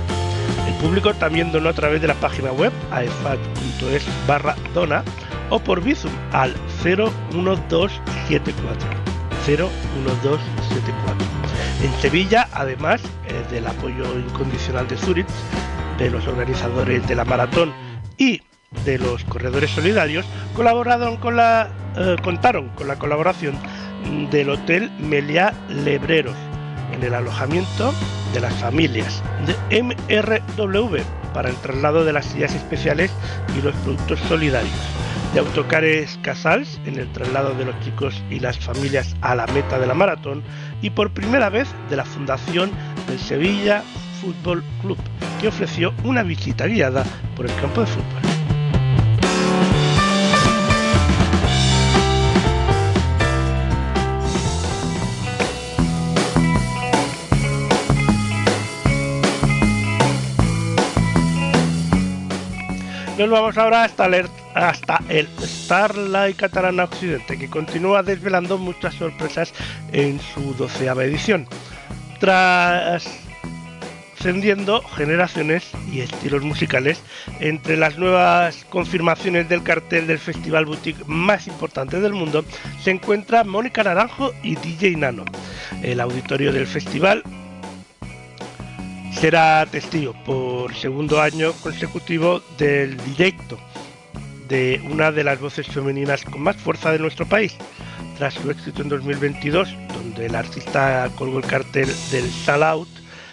El público también donó a través de la página web aefat.es barra dona o por Bizum al 01274. 01274. En Sevilla, además del apoyo incondicional de Zurich, de los organizadores de la maratón y de los corredores solidarios, colaboraron con la, eh, contaron con la colaboración del Hotel Meliá Lebreros en el alojamiento de las familias de MRW para el traslado de las sillas especiales y los productos solidarios, de Autocares Casals en el traslado de los chicos y las familias a la meta de la maratón y por primera vez de la fundación del Sevilla Fútbol Club, que ofreció una visita guiada por el campo de fútbol. Nos vamos ahora hasta el, hasta el Starlight Catalana Occidente, que continúa desvelando muchas sorpresas en su doceava edición, trascendiendo generaciones y estilos musicales. Entre las nuevas confirmaciones del cartel del festival boutique más importante del mundo se encuentra Mónica Naranjo y DJ Nano. El auditorio del festival será testigo por segundo año consecutivo del directo de una de las voces femeninas con más fuerza de nuestro país. Tras su éxito en 2022, donde el artista colgó el cartel del Sal Out,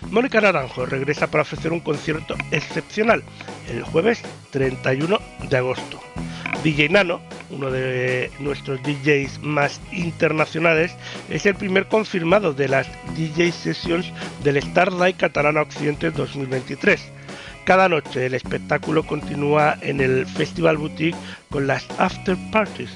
Mónica Naranjo regresa para ofrecer un concierto excepcional el jueves 31 de agosto. DJ Nano, uno de nuestros DJs más internacionales, es el primer confirmado de las DJ Sessions del Starlight Catalana Occidente 2023. Cada noche el espectáculo continúa en el Festival Boutique con las after parties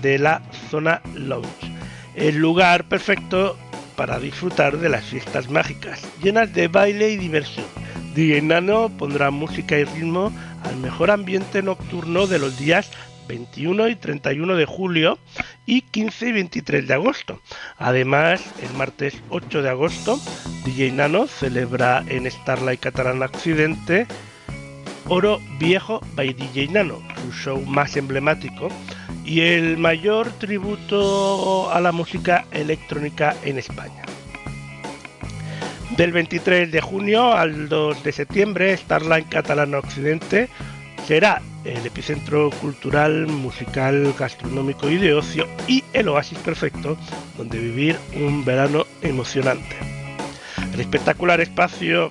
de la zona lounge, el lugar perfecto para disfrutar de las fiestas mágicas, llenas de baile y diversión. DJ Nano pondrá música y ritmo al mejor ambiente nocturno de los días 21 y 31 de julio y 15 y 23 de agosto. Además, el martes 8 de agosto, DJ Nano celebra en Starlight Catalana Occidente Oro Viejo by DJ Nano, su show más emblemático y el mayor tributo a la música electrónica en España. Del 23 de junio al 2 de septiembre, Starlight Catalana Occidente será el epicentro cultural, musical, gastronómico y de ocio y el oasis perfecto donde vivir un verano emocionante. El espectacular espacio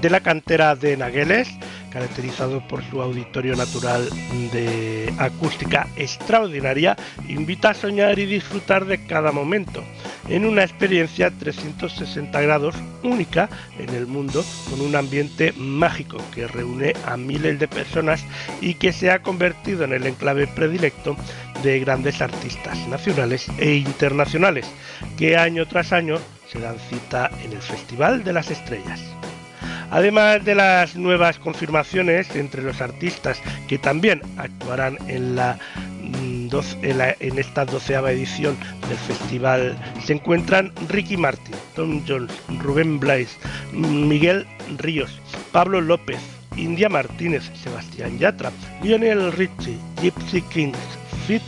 de la cantera de Nagueles, caracterizado por su auditorio natural de acústica extraordinaria, invita a soñar y disfrutar de cada momento en una experiencia 360 grados única en el mundo con un ambiente mágico que reúne a miles de personas y que se ha convertido en el enclave predilecto de grandes artistas nacionales e internacionales que año tras año se dan cita en el Festival de las Estrellas. Además de las nuevas confirmaciones entre los artistas que también actuarán en la en, esta doceava edición del festival se encuentran Ricky Martin, Tom Jones, Rubén Blais, Miguel Ríos, Pablo López, India Martínez, Sebastián Yatra, Lionel Richie, Gypsy Kings, Fit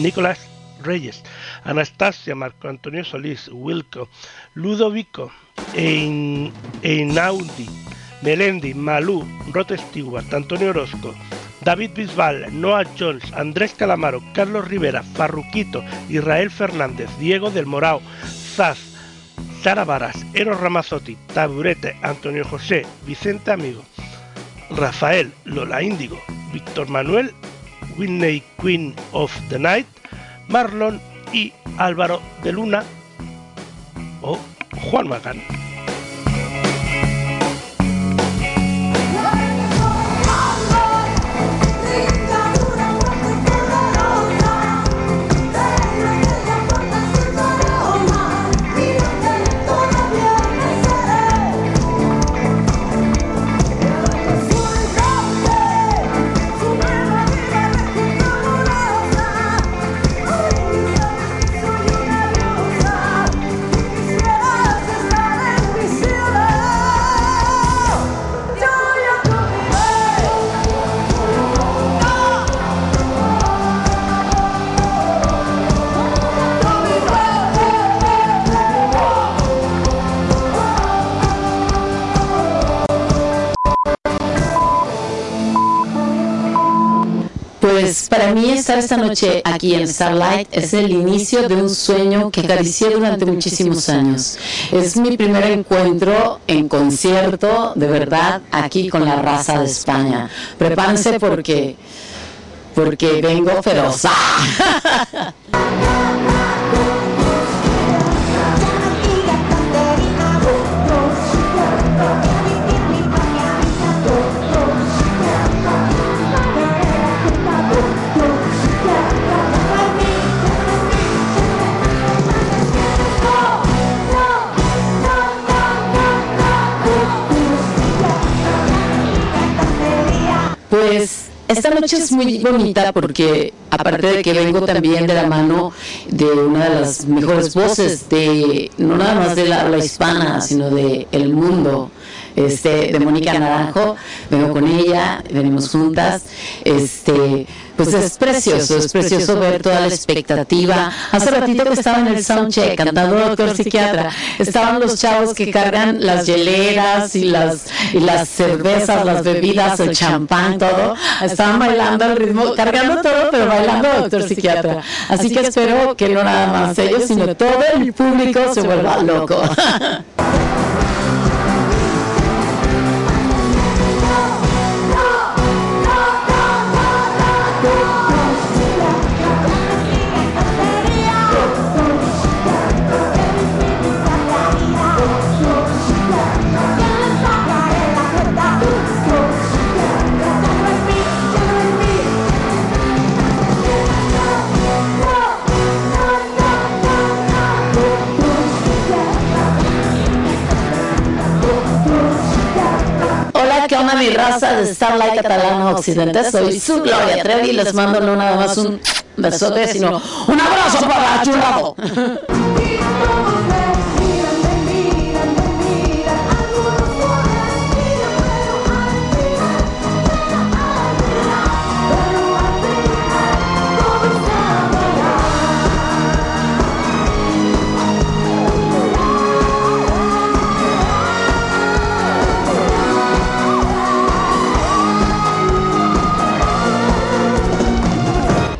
Nicolás Reyes, Anastasia, Marco Antonio Solís, Wilco, Ludovico, Einaudi, Melendi, Malú, Rod Stewart, Antonio Orozco, David Bisbal, Noah Jones, Andrés Calamaro, Carlos Rivera, Farruquito, Israel Fernández, Diego del Morao, Zaz, Sara Varas, Eros Ramazotti, Taburete, Antonio José, Vicente Amigo, Rafael, Lola Índigo, Víctor Manuel, Whitney Queen of the Night, Marlon y Álvaro de Luna o 换了吧，Pues para mí estar esta noche aquí en Starlight es el inicio de un sueño que acaricié durante muchísimos años. Es mi primer encuentro en concierto, de verdad, aquí con la raza de España. Prepárense porque, porque vengo feroz. [LAUGHS] Esta noche es muy bonita porque aparte de que vengo también de la mano de una de las mejores voces de no nada más de la habla hispana, sino de el mundo, este de Mónica Naranjo, vengo con ella, venimos juntas, este pues es precioso, es precioso ver toda la expectativa. Hace ratito que estaba en el soundcheck cantando Doctor Psiquiatra, estaban los chavos que cargan las hieleras y las, y las cervezas, las bebidas, el champán, todo. Estaban bailando al ritmo, cargando todo, pero bailando Doctor Psiquiatra. Así que espero que no nada más ellos, sino todo el público se vuelva loco. [LAUGHS] raza de Starlight Catalana Occidente? Soy su Gloria Trevi y les mando no nada más un besote, sino un abrazo para churrado. [LAUGHS]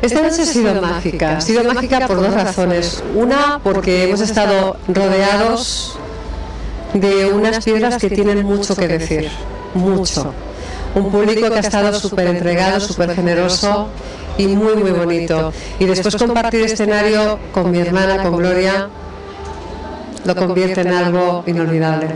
Esta noche ha sido mágica. Ha sido mágica por dos razones. Una, porque hemos estado rodeados de unas piedras que tienen mucho que decir. Mucho. Un público que ha estado súper entregado, súper generoso y muy, muy bonito. Y después compartir escenario con mi hermana, con Gloria, lo convierte en algo inolvidable.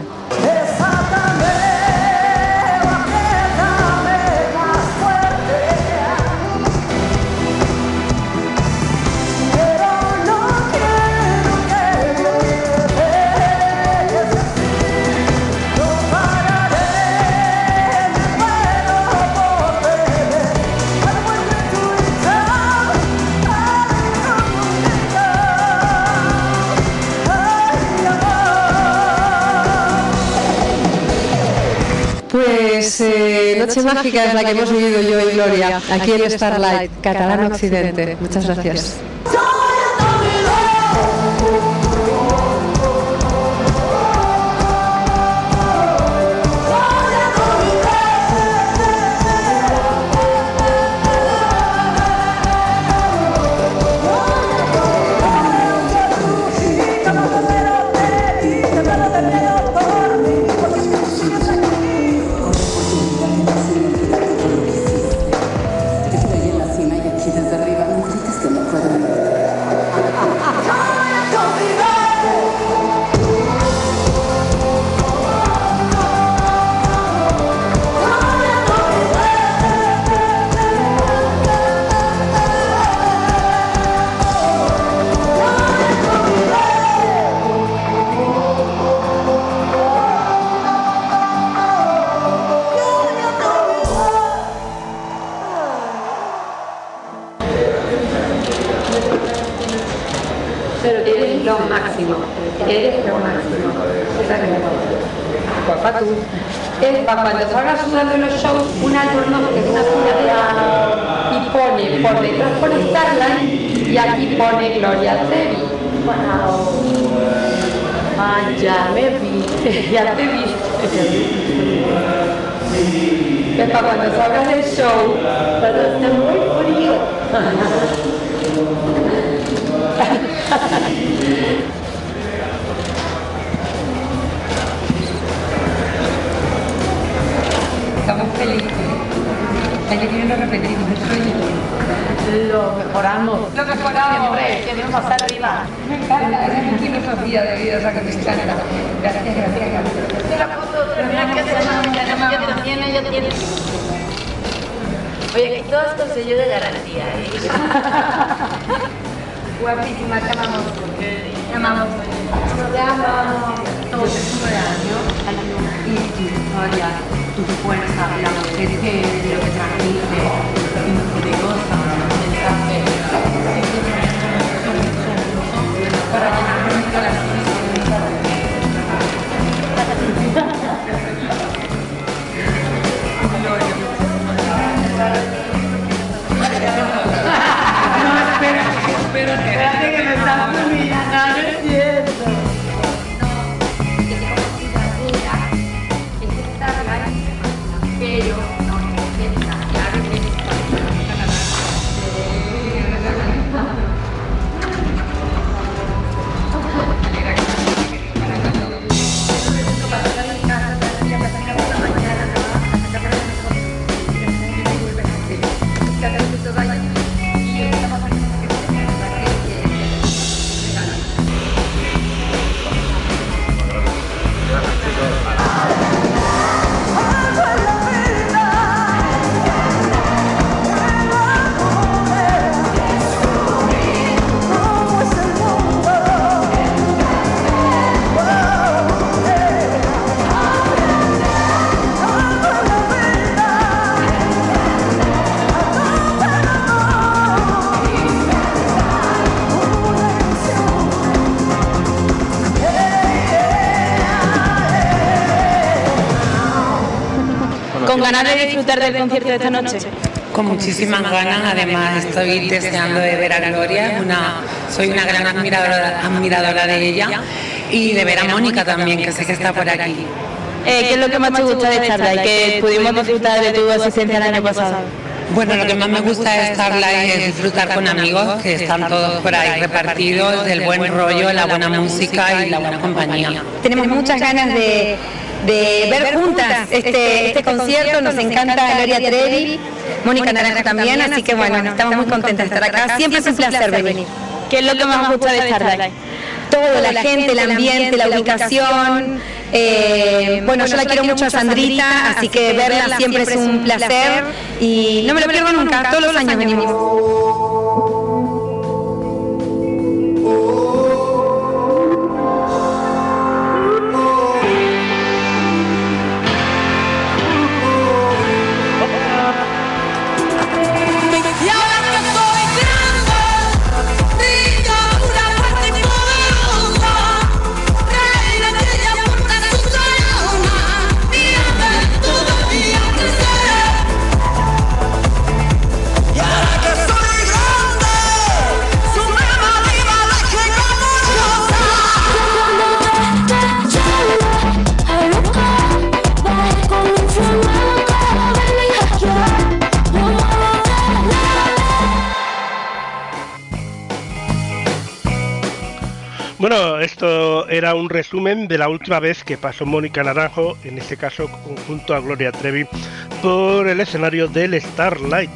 Pues eh, Noche Mágica es la que hemos vivido yo y Gloria aquí en Starlight, Catalán Occidente. Muchas gracias. Eres. Es para cuando salgas sudando en los shows, un albornoz que es una fila y pone, por detrás pone Starlight y aquí pone Gloria Trevi. Ah, ya me vi, [LAUGHS] ya te vi. Es para cuando salgas del show, todo está muy frío. [LAUGHS] Lo repetimos, el. Lo mejoramos. Lo mejoramos. Siempre, que Dios pasa arriba. Me encanta, es mi filosofía de vida, que. Gracias, gracias, gracias. Oye, todo esto sello de garantía, ¿eh? Guapísima, te amamos. Te amamos. Te amamos. Todo un año y tu historia, tu fuerza, la mujer que lo que transmite, poderosa, mensaje. Para llenar [LAUGHS] No, espérate, que me estás humillando, disfrutar del concierto de esta noche? Con muchísimas ganas, además estoy deseando de ver a Gloria, una, soy una gran admiradora, admiradora de ella y de ver a Mónica también, que sé que está por aquí. Eh, ¿Qué es lo que más te gusta de Starlight? Que pudimos disfrutar de tu asistencia el año pasado. Bueno, lo que más me gusta de Starlight es disfrutar con amigos que están todos por ahí repartidos, del buen rollo, la buena música y la buena compañía. Tenemos muchas ganas de, de ver juntas este, este concierto. Nos encanta Gloria Trevi, Mónica Naranjo también, así que bueno, estamos muy contentas de estar acá. Siempre es un placer venir. ¿Qué es lo que más gusta de Starlight? Todo, la gente, el ambiente, la ubicación. eh, bueno, yo la quiero mucho a Sandrita, así que verla siempre es un placer y no me lo pierdo nunca, todos los años venimos. Resumen de la última vez que pasó Mónica Naranjo, en este caso junto a Gloria Trevi, por el escenario del Starlight.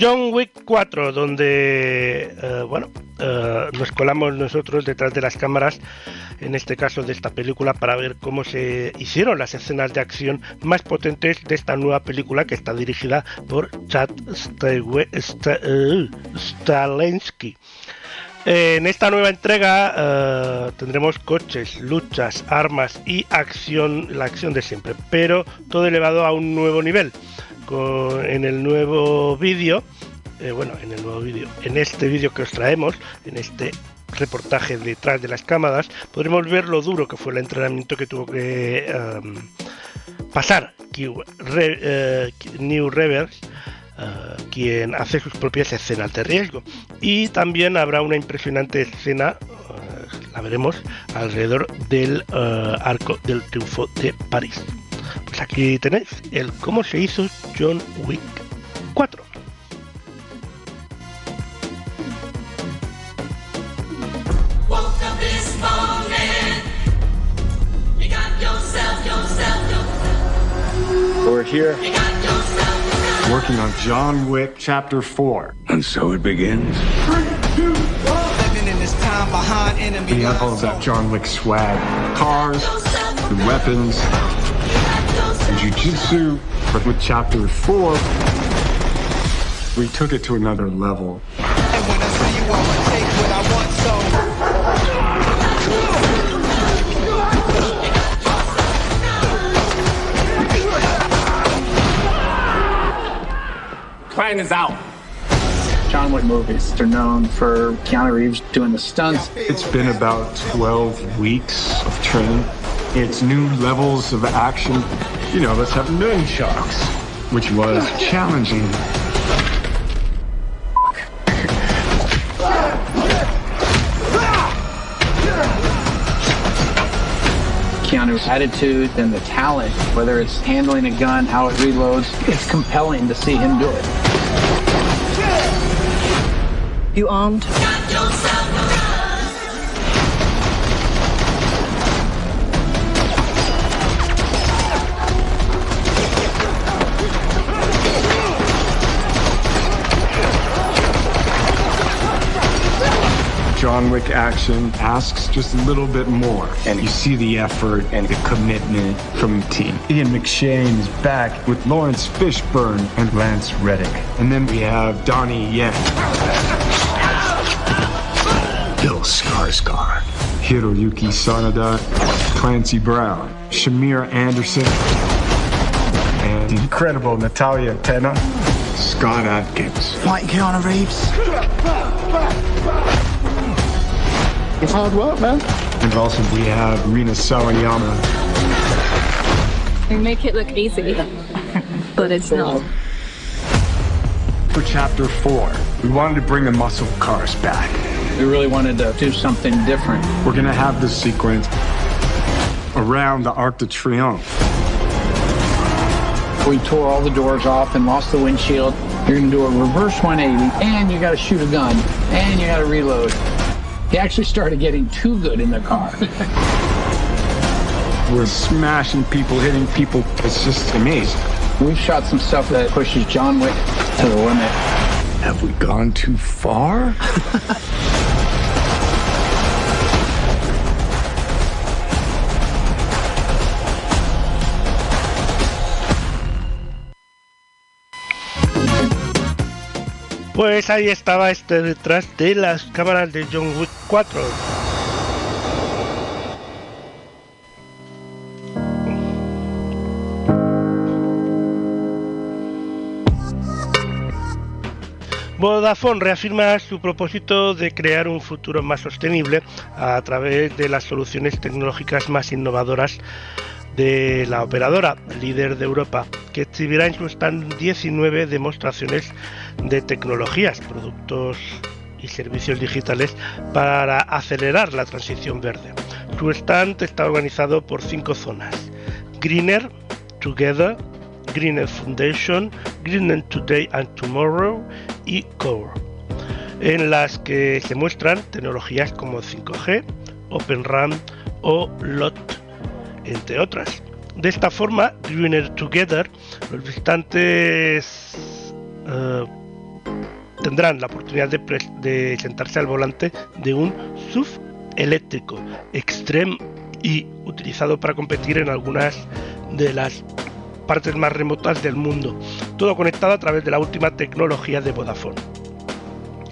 John Wick 4, donde eh, bueno eh, nos colamos nosotros detrás de las cámaras, en este caso de esta película, para ver cómo se hicieron las escenas de acción más potentes de esta nueva película que está dirigida por Chad eh, Stahelski. Eh, En esta nueva entrega eh, tendremos coches, luchas, armas y acción, la acción de siempre, pero todo elevado a un nuevo nivel. En el nuevo vídeo, eh, bueno, en el nuevo vídeo, en este vídeo que os traemos, en este reportaje detrás de las cámaras, podremos ver lo duro que fue el entrenamiento que tuvo que em, pasar eh, New Revers eh, quien hace sus propias escenas de riesgo. Y también habrá una impresionante escena, la veremos alrededor del Arco del Triunfo de París. Pues aquí tenéis el cómo se hizo John Wick 4. We're here You got yourself. working on John Wick Chapter 4. And so it begins. Living in this time behind enemy We have all of that John Wick swag cars, the weapons, the jujitsu. But with Chapter 4, we took it to another level. Plan is out. John Wick movies. They're known for Keanu Reeves doing the stunts. It's been about 12 weeks of training. It's new levels of action. You know, let's have nunchucks, which was challenging. Keanu's attitude and the talent, whether it's handling a gun, how it reloads, it's compelling to see him do it. You armed? John Wick action asks just a little bit more. And you see the effort and the commitment from the team. Ian McShane is back with Lawrence Fishburne and Lance Reddick. And then we have Donnie Yen. Bill Skarsgård. Hiroyuki Sanada. Clancy Brown. Shamir Anderson. And the incredible Natalia Tena. Scott Atkins. Fighting Keanu Reeves. It's hard work, man. And also we have Rina Sawayama. We make it look easy, [LAUGHS] but it's not. For chapter four, we wanted to bring the muscle cars back. We really wanted to do something different. We're gonna have this sequence around the Arc de Triomphe. We tore all the doors off and lost the windshield. You're gonna do a reverse 180, and you gotta shoot a gun, and you gotta reload. He actually started getting too good in the car. [LAUGHS] We're smashing people, hitting people. It's just amazing. We've shot some stuff that pushes John Wick to the limit. Have we gone too far? [LAUGHS] Pues ahí estaba este detrás de las cámaras de John Wick 4. Vodafone reafirma su propósito de crear un futuro más sostenible a través de las soluciones tecnológicas más innovadoras de la operadora líder de Europa, que exhibirá en su stand 19 demostraciones de tecnologías, productos y servicios digitales para acelerar la transición verde. Su stand está organizado por cinco zonas: Greener, Together, Greener Foundation, Greener Today and Tomorrow y Core, en las que se muestran tecnologías como 5G, Open RAN o LOT entre otras. De esta forma, Together, los visitantes eh, tendrán la oportunidad de sentarse al volante de un SUV eléctrico Extreme y utilizado para competir en algunas de las partes más remotas del mundo. Todo conectado a través de la última tecnología de Vodafone.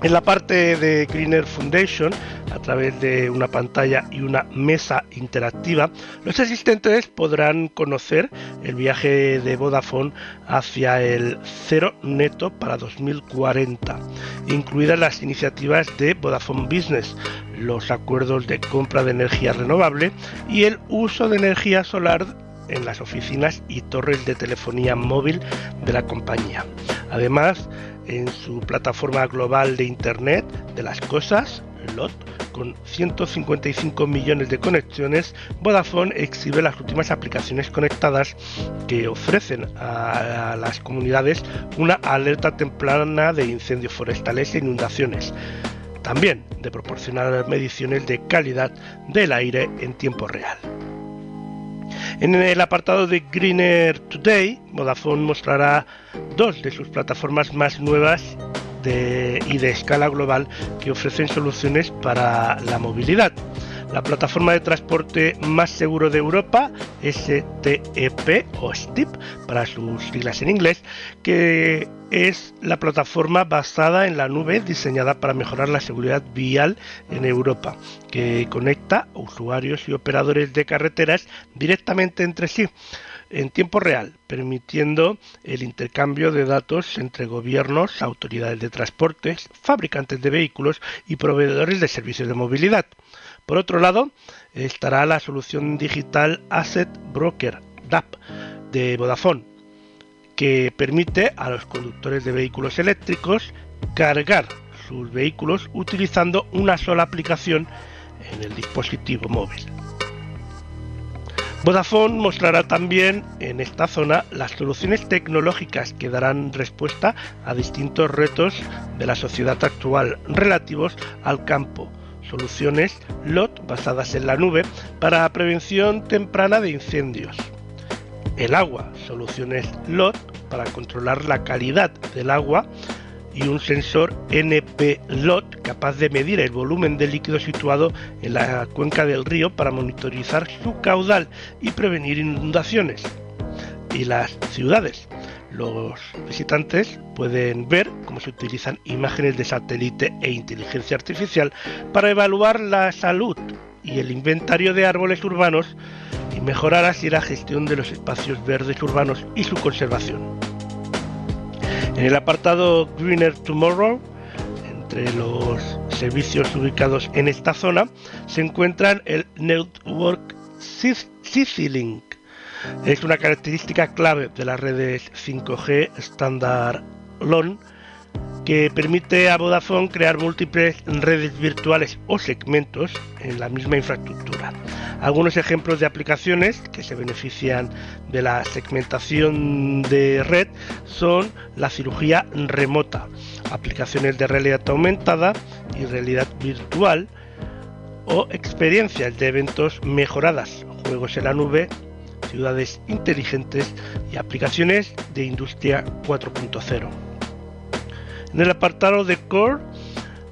En la parte de Greener Foundation, a través de una pantalla y una mesa interactiva, los asistentes podrán conocer el viaje de Vodafone hacia el cero neto para 2040, incluidas las iniciativas de Vodafone Business, los acuerdos de compra de energía renovable y el uso de energía solar en las oficinas y torres de telefonía móvil de la compañía. Además, en su plataforma global de Internet de las cosas, LOT. Con 155 millones de conexiones, Vodafone exhibe las últimas aplicaciones conectadas que ofrecen a las comunidades una alerta temprana de incendios forestales e inundaciones. También de proporcionar mediciones de calidad del aire en tiempo real. En el apartado de Greener Today, Vodafone mostrará dos de sus plataformas más nuevas y de escala global que ofrecen soluciones para la movilidad. La plataforma de transporte más seguro de Europa, STEP o STIP para sus siglas en inglés, que es la plataforma basada en la nube diseñada para mejorar la seguridad vial en Europa, que conecta a usuarios y operadores de carreteras directamente entre sí en tiempo real, permitiendo el intercambio de datos entre gobiernos, autoridades de transportes, fabricantes de vehículos y proveedores de servicios de movilidad. Por otro lado, estará la solución digital Asset Broker DAP de Vodafone, que permite a los conductores de vehículos eléctricos cargar sus vehículos utilizando una sola aplicación en el dispositivo móvil. Vodafone mostrará también en esta zona las soluciones tecnológicas que darán respuesta a distintos retos de la sociedad actual relativos al campo, soluciones LOT basadas en la nube para prevención temprana de incendios. El agua, soluciones LOT para controlar la calidad del agua y un sensor NP-LOT capaz de medir el volumen de líquido situado en la cuenca del río para monitorizar su caudal y prevenir inundaciones. Y las ciudades. Los visitantes pueden ver cómo se utilizan imágenes de satélite e inteligencia artificial para evaluar la salud y el inventario de árboles urbanos y mejorar así la gestión de los espacios verdes urbanos y su conservación. En el apartado Greener Tomorrow, entre los servicios ubicados en esta zona, se encuentran el Network CityLink. Es una característica clave de las redes 5G Standard LON que permite a Vodafone crear múltiples redes virtuales o segmentos en la misma infraestructura. Algunos ejemplos de aplicaciones que se benefician de la segmentación de red son la cirugía remota, aplicaciones de realidad aumentada y realidad virtual o experiencias de eventos mejoradas, juegos en la nube, ciudades inteligentes y aplicaciones de industria 4.0. En el apartado de Core,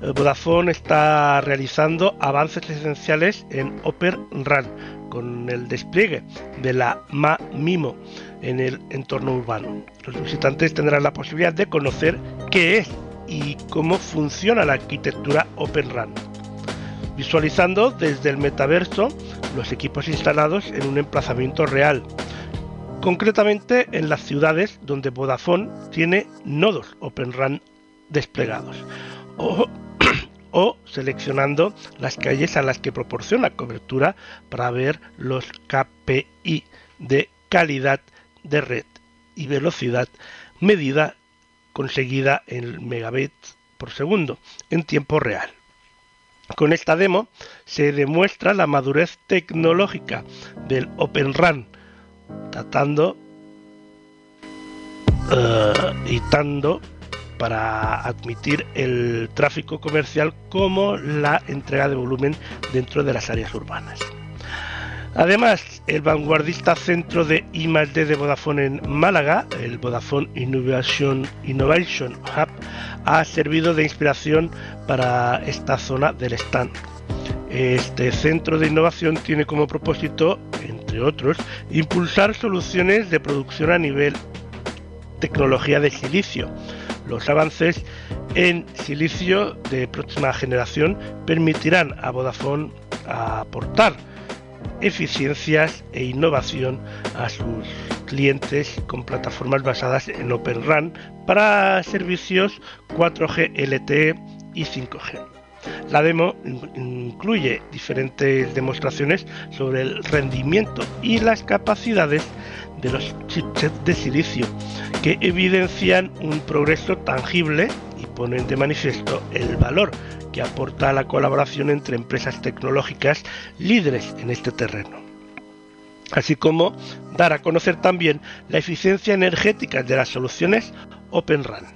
eh, Vodafone está realizando avances esenciales en Open RAN con el despliegue de la MA MIMO en el entorno urbano. Los visitantes tendrán la posibilidad de conocer qué es y cómo funciona la arquitectura Open RAN, visualizando desde el metaverso los equipos instalados en un emplazamiento real, concretamente en las ciudades donde Vodafone tiene nodos Open RAN desplegados o, [CLEARS THROAT] o seleccionando las calles a las que proporciona cobertura para ver los KPI de calidad de red y velocidad medida conseguida en megabits por segundo en tiempo real. Con esta demo se demuestra la madurez tecnológica del Open RAN, tratando eh, y dando para admitir el tráfico comercial como la entrega de volumen dentro de las áreas urbanas. Además, el vanguardista centro de I+D de Vodafone en Málaga, el Vodafone Innovation, Innovation Hub, ha servido de inspiración para esta zona del stand. Este centro de innovación tiene como propósito, entre otros, impulsar soluciones de producción a nivel tecnología de silicio. Los avances en silicio de próxima generación permitirán a Vodafone aportar eficiencias e innovación a sus clientes con plataformas basadas en Open RAN para servicios 4G LTE y 5G. La demo incluye diferentes demostraciones sobre el rendimiento y las capacidades de los chipsets de silicio que evidencian un progreso tangible y ponen de manifiesto el valor que aporta la colaboración entre empresas tecnológicas líderes en este terreno así como dar a conocer también la eficiencia energética de las soluciones Open RAN.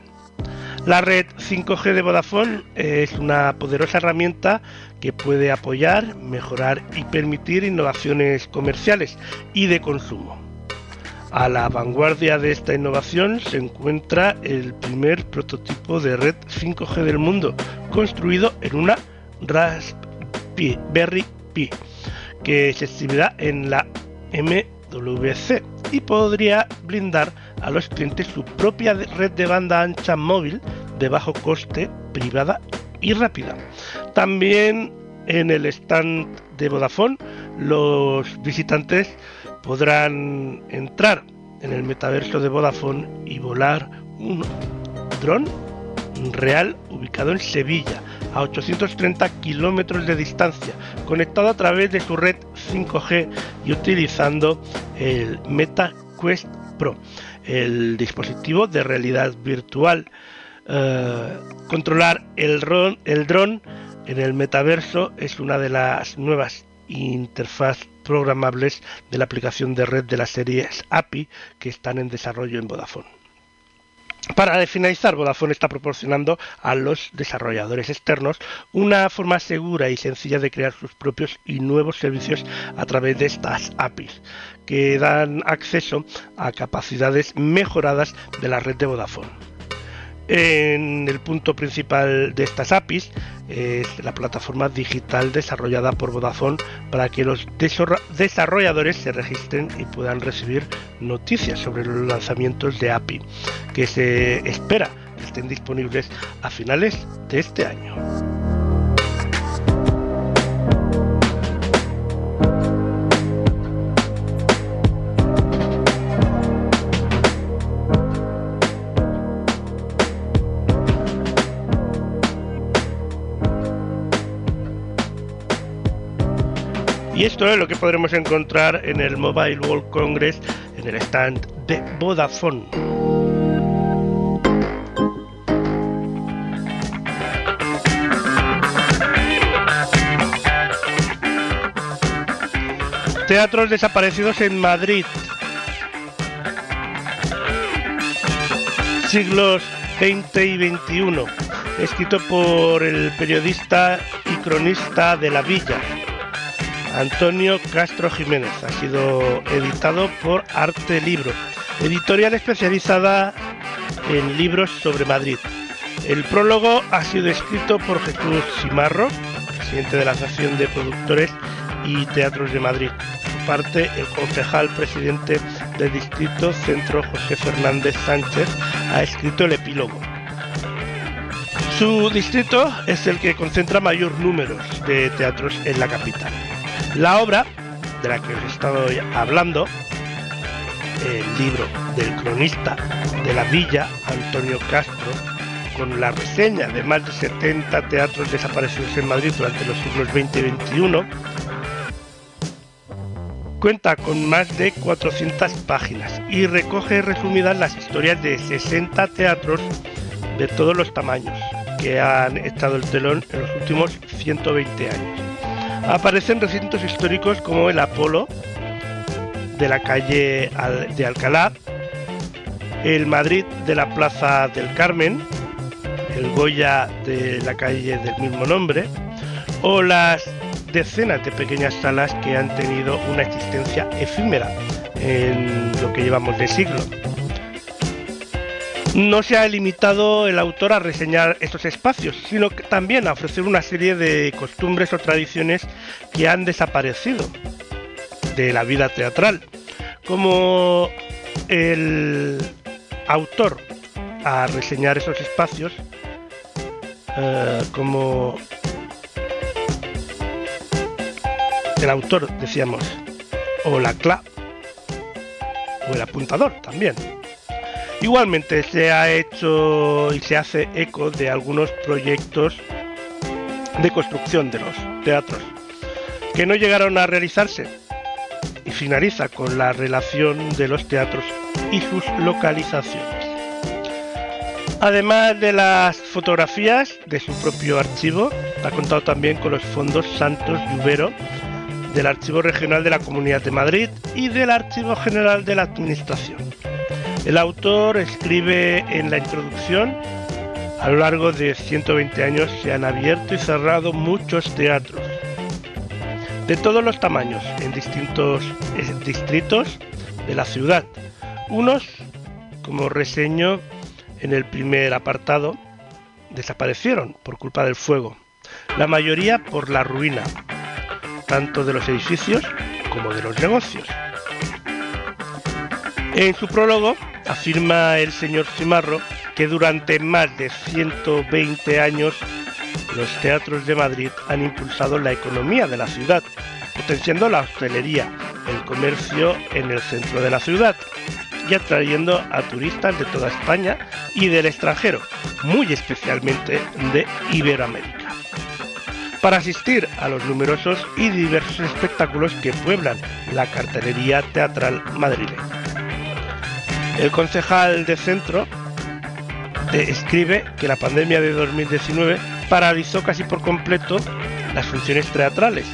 La red 5G de Vodafone es una poderosa herramienta que puede apoyar, mejorar y permitir innovaciones comerciales y de consumo. A la vanguardia de esta innovación se encuentra el primer prototipo de red 5G del mundo, construido en una Raspberry Pi, que se exhibirá en la MWC y podría brindar a los clientes su propia red de banda ancha móvil de bajo coste, privada y rápida. También en el stand de Vodafone los visitantes podrán entrar en el metaverso de Vodafone y volar un dron real ubicado en Sevilla, a 830 kilómetros de distancia, conectado a través de su red 5G y utilizando el Meta Quest Pro, el dispositivo de realidad virtual. Eh, controlar el, ron- el dron en el metaverso es una de las nuevas interfaz programables de la aplicación de red de las series API que están en desarrollo en Vodafone. Para finalizar, Vodafone está proporcionando a los desarrolladores externos una forma segura y sencilla de crear sus propios y nuevos servicios a través de estas APIs, que dan acceso a capacidades mejoradas de la red de Vodafone. En el punto principal de estas APIs es la plataforma digital desarrollada por Vodafone para que los desarro- desarrolladores se registren y puedan recibir noticias sobre los lanzamientos de API que se espera que estén disponibles a finales de este año. Esto es lo que podremos encontrar en el Mobile World Congress en el stand de Vodafone. Teatros desaparecidos en Madrid. Siglos XX y XXI. Escrito por el periodista y cronista de la Villa, Antonio Castro Jiménez. Ha sido editado por Arte Libro, editorial especializada en libros sobre Madrid. El prólogo ha sido escrito por Jesús Simarro, presidente de la Asociación de Productores y Teatros de Madrid. Su parte, el concejal presidente del distrito Centro José Fernández Sánchez ha escrito el epílogo. Su distrito es el que concentra mayor número de teatros en la capital. La obra de la que os he estado hablando, el libro del cronista de la villa, Antonio Castro, con la reseña de más de 70 teatros desaparecidos en Madrid durante los siglos XX y XXI, cuenta con más de 400 páginas y recoge resumidas las historias de 60 teatros de todos los tamaños que han estado el telón en los últimos 120 años. Aparecen recintos históricos como el Apolo de la calle Al- de Alcalá, el Madrid de la Plaza del Carmen, el Goya de la calle del mismo nombre, o las decenas de pequeñas salas que han tenido una existencia efímera en lo que llevamos de siglo. No se ha limitado el autor a reseñar estos espacios, sino que también a ofrecer una serie de costumbres o tradiciones que han desaparecido de la vida teatral, como el autor a reseñar esos espacios, eh, como el autor, decíamos, o la CLA, o el apuntador también. Igualmente se ha hecho y se hace eco de algunos proyectos de construcción de los teatros que no llegaron a realizarse y finaliza con la relación de los teatros y sus localizaciones. Además de las fotografías de su propio archivo, Está contado también con los fondos Santos Lluvero del Archivo Regional de la Comunidad de Madrid y del Archivo General de la Administración. El autor escribe en la introducción, a lo largo de 120 años se han abierto y cerrado muchos teatros, de todos los tamaños, en distintos distritos de la ciudad. Unos, como reseño en el primer apartado, desaparecieron por culpa del fuego, la mayoría por la ruina, tanto de los edificios como de los negocios. En su prólogo afirma el señor Cimarro que durante más de 120 años los teatros de Madrid han impulsado la economía de la ciudad, potenciando la hostelería, el comercio en el centro de la ciudad y atrayendo a turistas de toda España y del extranjero, muy especialmente de Iberoamérica, para asistir a los numerosos y diversos espectáculos que pueblan la cartelería teatral madrileña. El concejal de centro escribe que la pandemia de 2019 paralizó casi por completo las funciones teatrales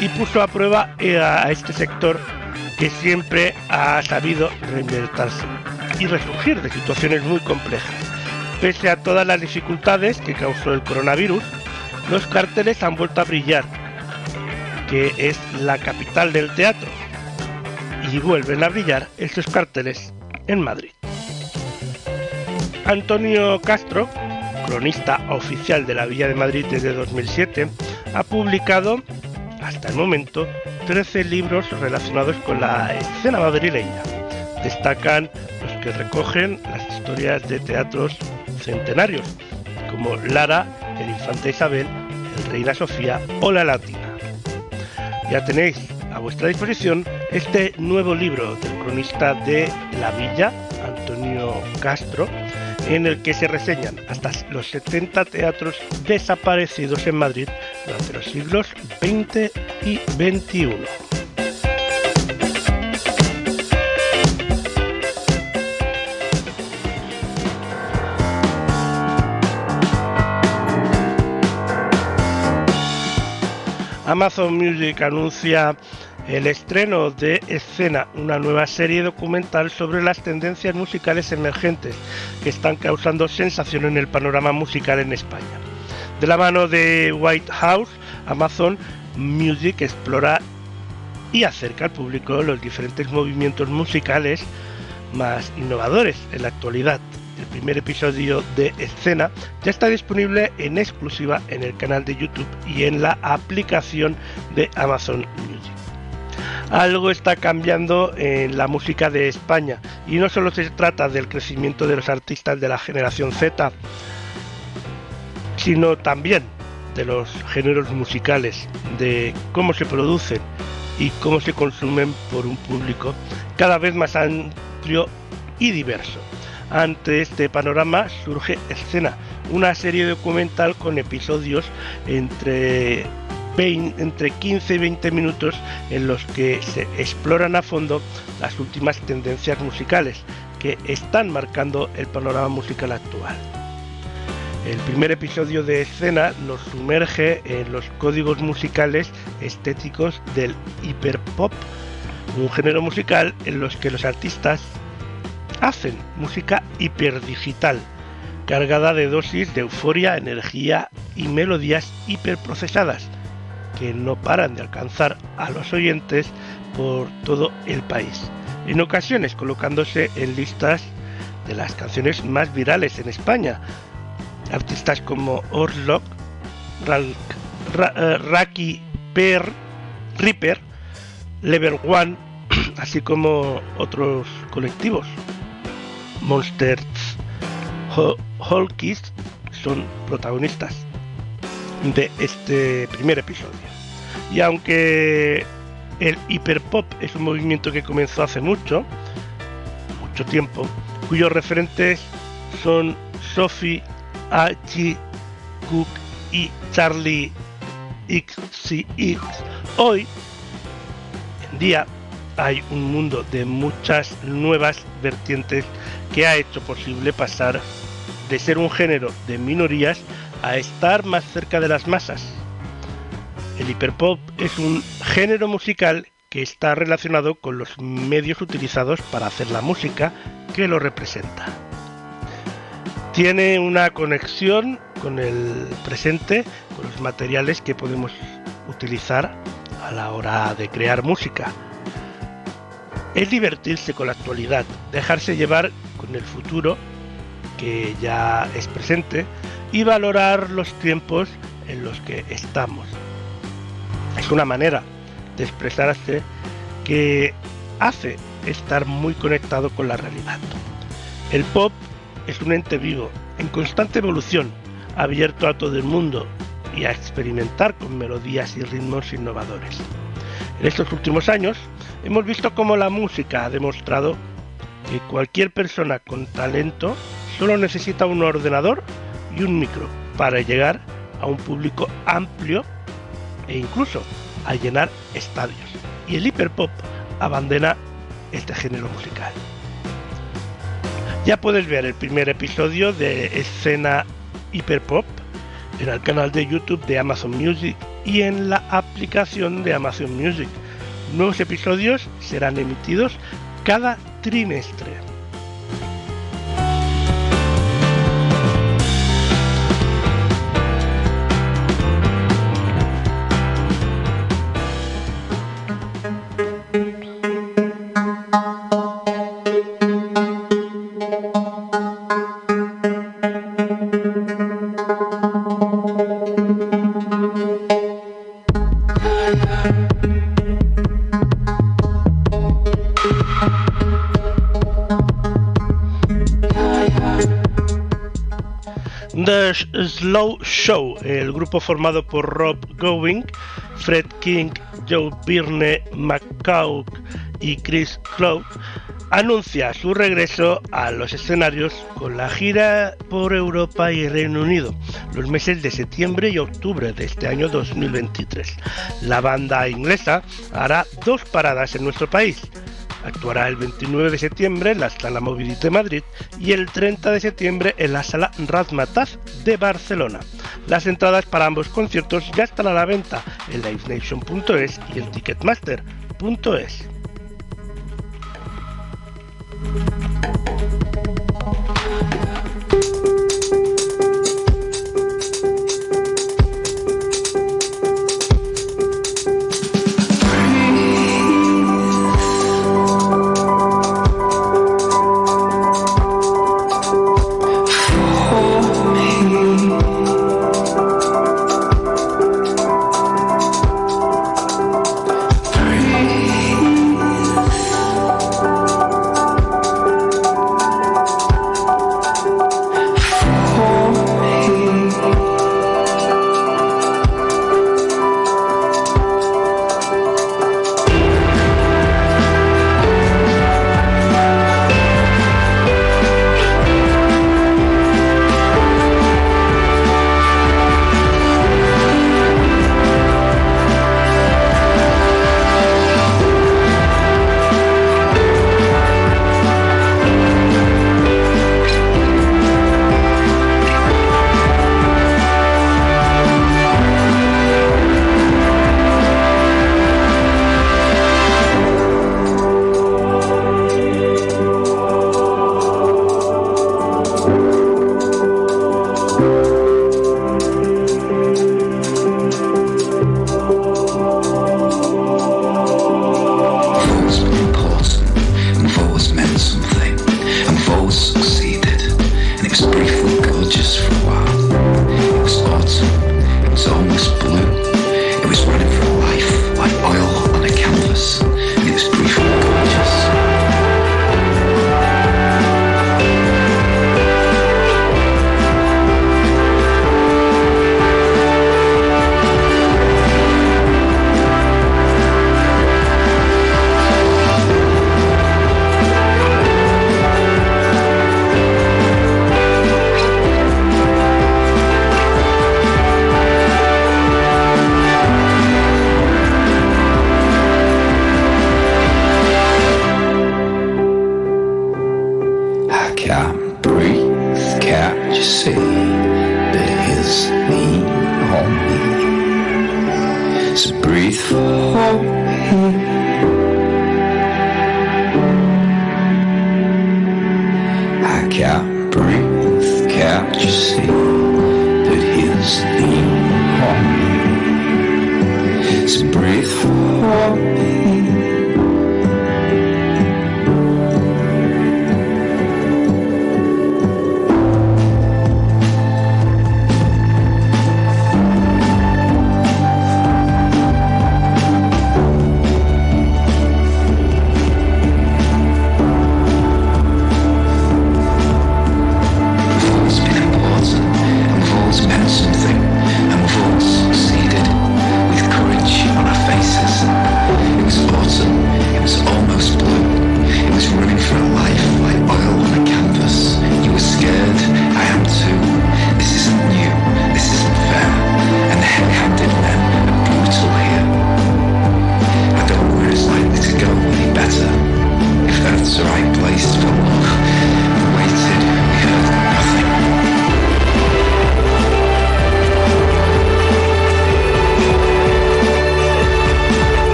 y puso a prueba eh, a este sector que siempre ha sabido reinventarse y resurgir de situaciones muy complejas. Pese a todas las dificultades que causó el coronavirus, los carteles han vuelto a brillar, que es la capital del teatro, y vuelven a brillar estos carteles en Madrid. Antonio Castro, cronista oficial de la Villa de Madrid desde 2007, ha publicado hasta el momento 13 libros relacionados con la escena madrileña. Destacan los que recogen las historias de teatros centenarios, como Lara, el Infante Isabel, el Reina Sofía o la Latina. Ya tenéis a vuestra disposición este nuevo libro del cronista de La Villa, Antonio Castro, en el que se reseñan hasta los 70 teatros desaparecidos en Madrid durante los siglos XX y XXI. Amazon Music anuncia el estreno de Escena, una nueva serie documental sobre las tendencias musicales emergentes que están causando sensación en el panorama musical en España. De la mano de White House, Amazon Music explora y acerca al público los diferentes movimientos musicales más innovadores en la actualidad. El primer episodio de Escena ya está disponible en exclusiva en el canal de YouTube y en la aplicación de Amazon Music algo está cambiando en la música de España y no solo se trata del crecimiento de los artistas de la generación Z, sino también de los géneros musicales, de cómo se producen y cómo se consumen por un público cada vez más amplio y diverso. Ante este panorama surge Escena, una serie documental con episodios entre 20, entre 15 y 20 minutos en los que se exploran a fondo las últimas tendencias musicales que están marcando el panorama musical actual. El primer episodio de escena nos sumerge en los códigos musicales estéticos del hiperpop, un género musical en los que los artistas hacen música hiperdigital, cargada de dosis de euforia, energía y melodías hiperprocesadas, que no paran de alcanzar a los oyentes por todo el país, en ocasiones colocándose en listas de las canciones más virales en España. Artistas como Orlok, Raki Per, Ripper, Lever One, [CLEARS THROAT] así como otros colectivos. Monsters Holkis son protagonistas de este primer episodio. Y aunque el hiperpop es un movimiento que comenzó hace mucho, mucho tiempo, cuyos referentes son Sophie H. Cook y Charlie XCX, hoy en día hay un mundo de muchas nuevas vertientes que ha hecho posible pasar de ser un género de minorías a estar más cerca de las masas. El hiperpop es un género musical que está relacionado con los medios utilizados para hacer la música que lo representa. Tiene una conexión con el presente, con los materiales que podemos utilizar a la hora de crear música. Es divertirse con la actualidad, dejarse llevar con el futuro, que ya es presente, y valorar los tiempos en los que estamos. Es una manera de expresarse que hace estar muy conectado con la realidad. El pop es un ente vivo, en constante evolución, abierto a todo el mundo y a experimentar con melodías y ritmos innovadores. En estos últimos años hemos visto cómo la música ha demostrado que cualquier persona con talento solo necesita un ordenador y un micro para llegar a un público amplio e incluso a llenar estadios. Y el hiperpop abandona este género musical. Ya puedes ver el primer episodio de Escena Hiperpop en el canal de YouTube de Amazon Music y en la aplicación de Amazon Music. Nuevos episodios serán emitidos cada trimestre. Slow Show, el grupo formado por Rob Going, Fred King, Joe Byrne, McCaw y Chris Cloud, anuncia su regreso a los escenarios con la gira por Europa y Reino Unido, los meses de septiembre y octubre de este año 2023. La banda inglesa hará dos paradas en nuestro país. Actuará el 29 de septiembre en la Sala Mobility de Madrid y el 30 de septiembre en la Sala Razmataz de Barcelona. Las entradas para ambos conciertos ya están a la venta en livenation.es y en ticketmaster.es. Can't you see that his knee on me? So breathe for me. I can't breathe, can't you see that his knee on me? So breathe for me.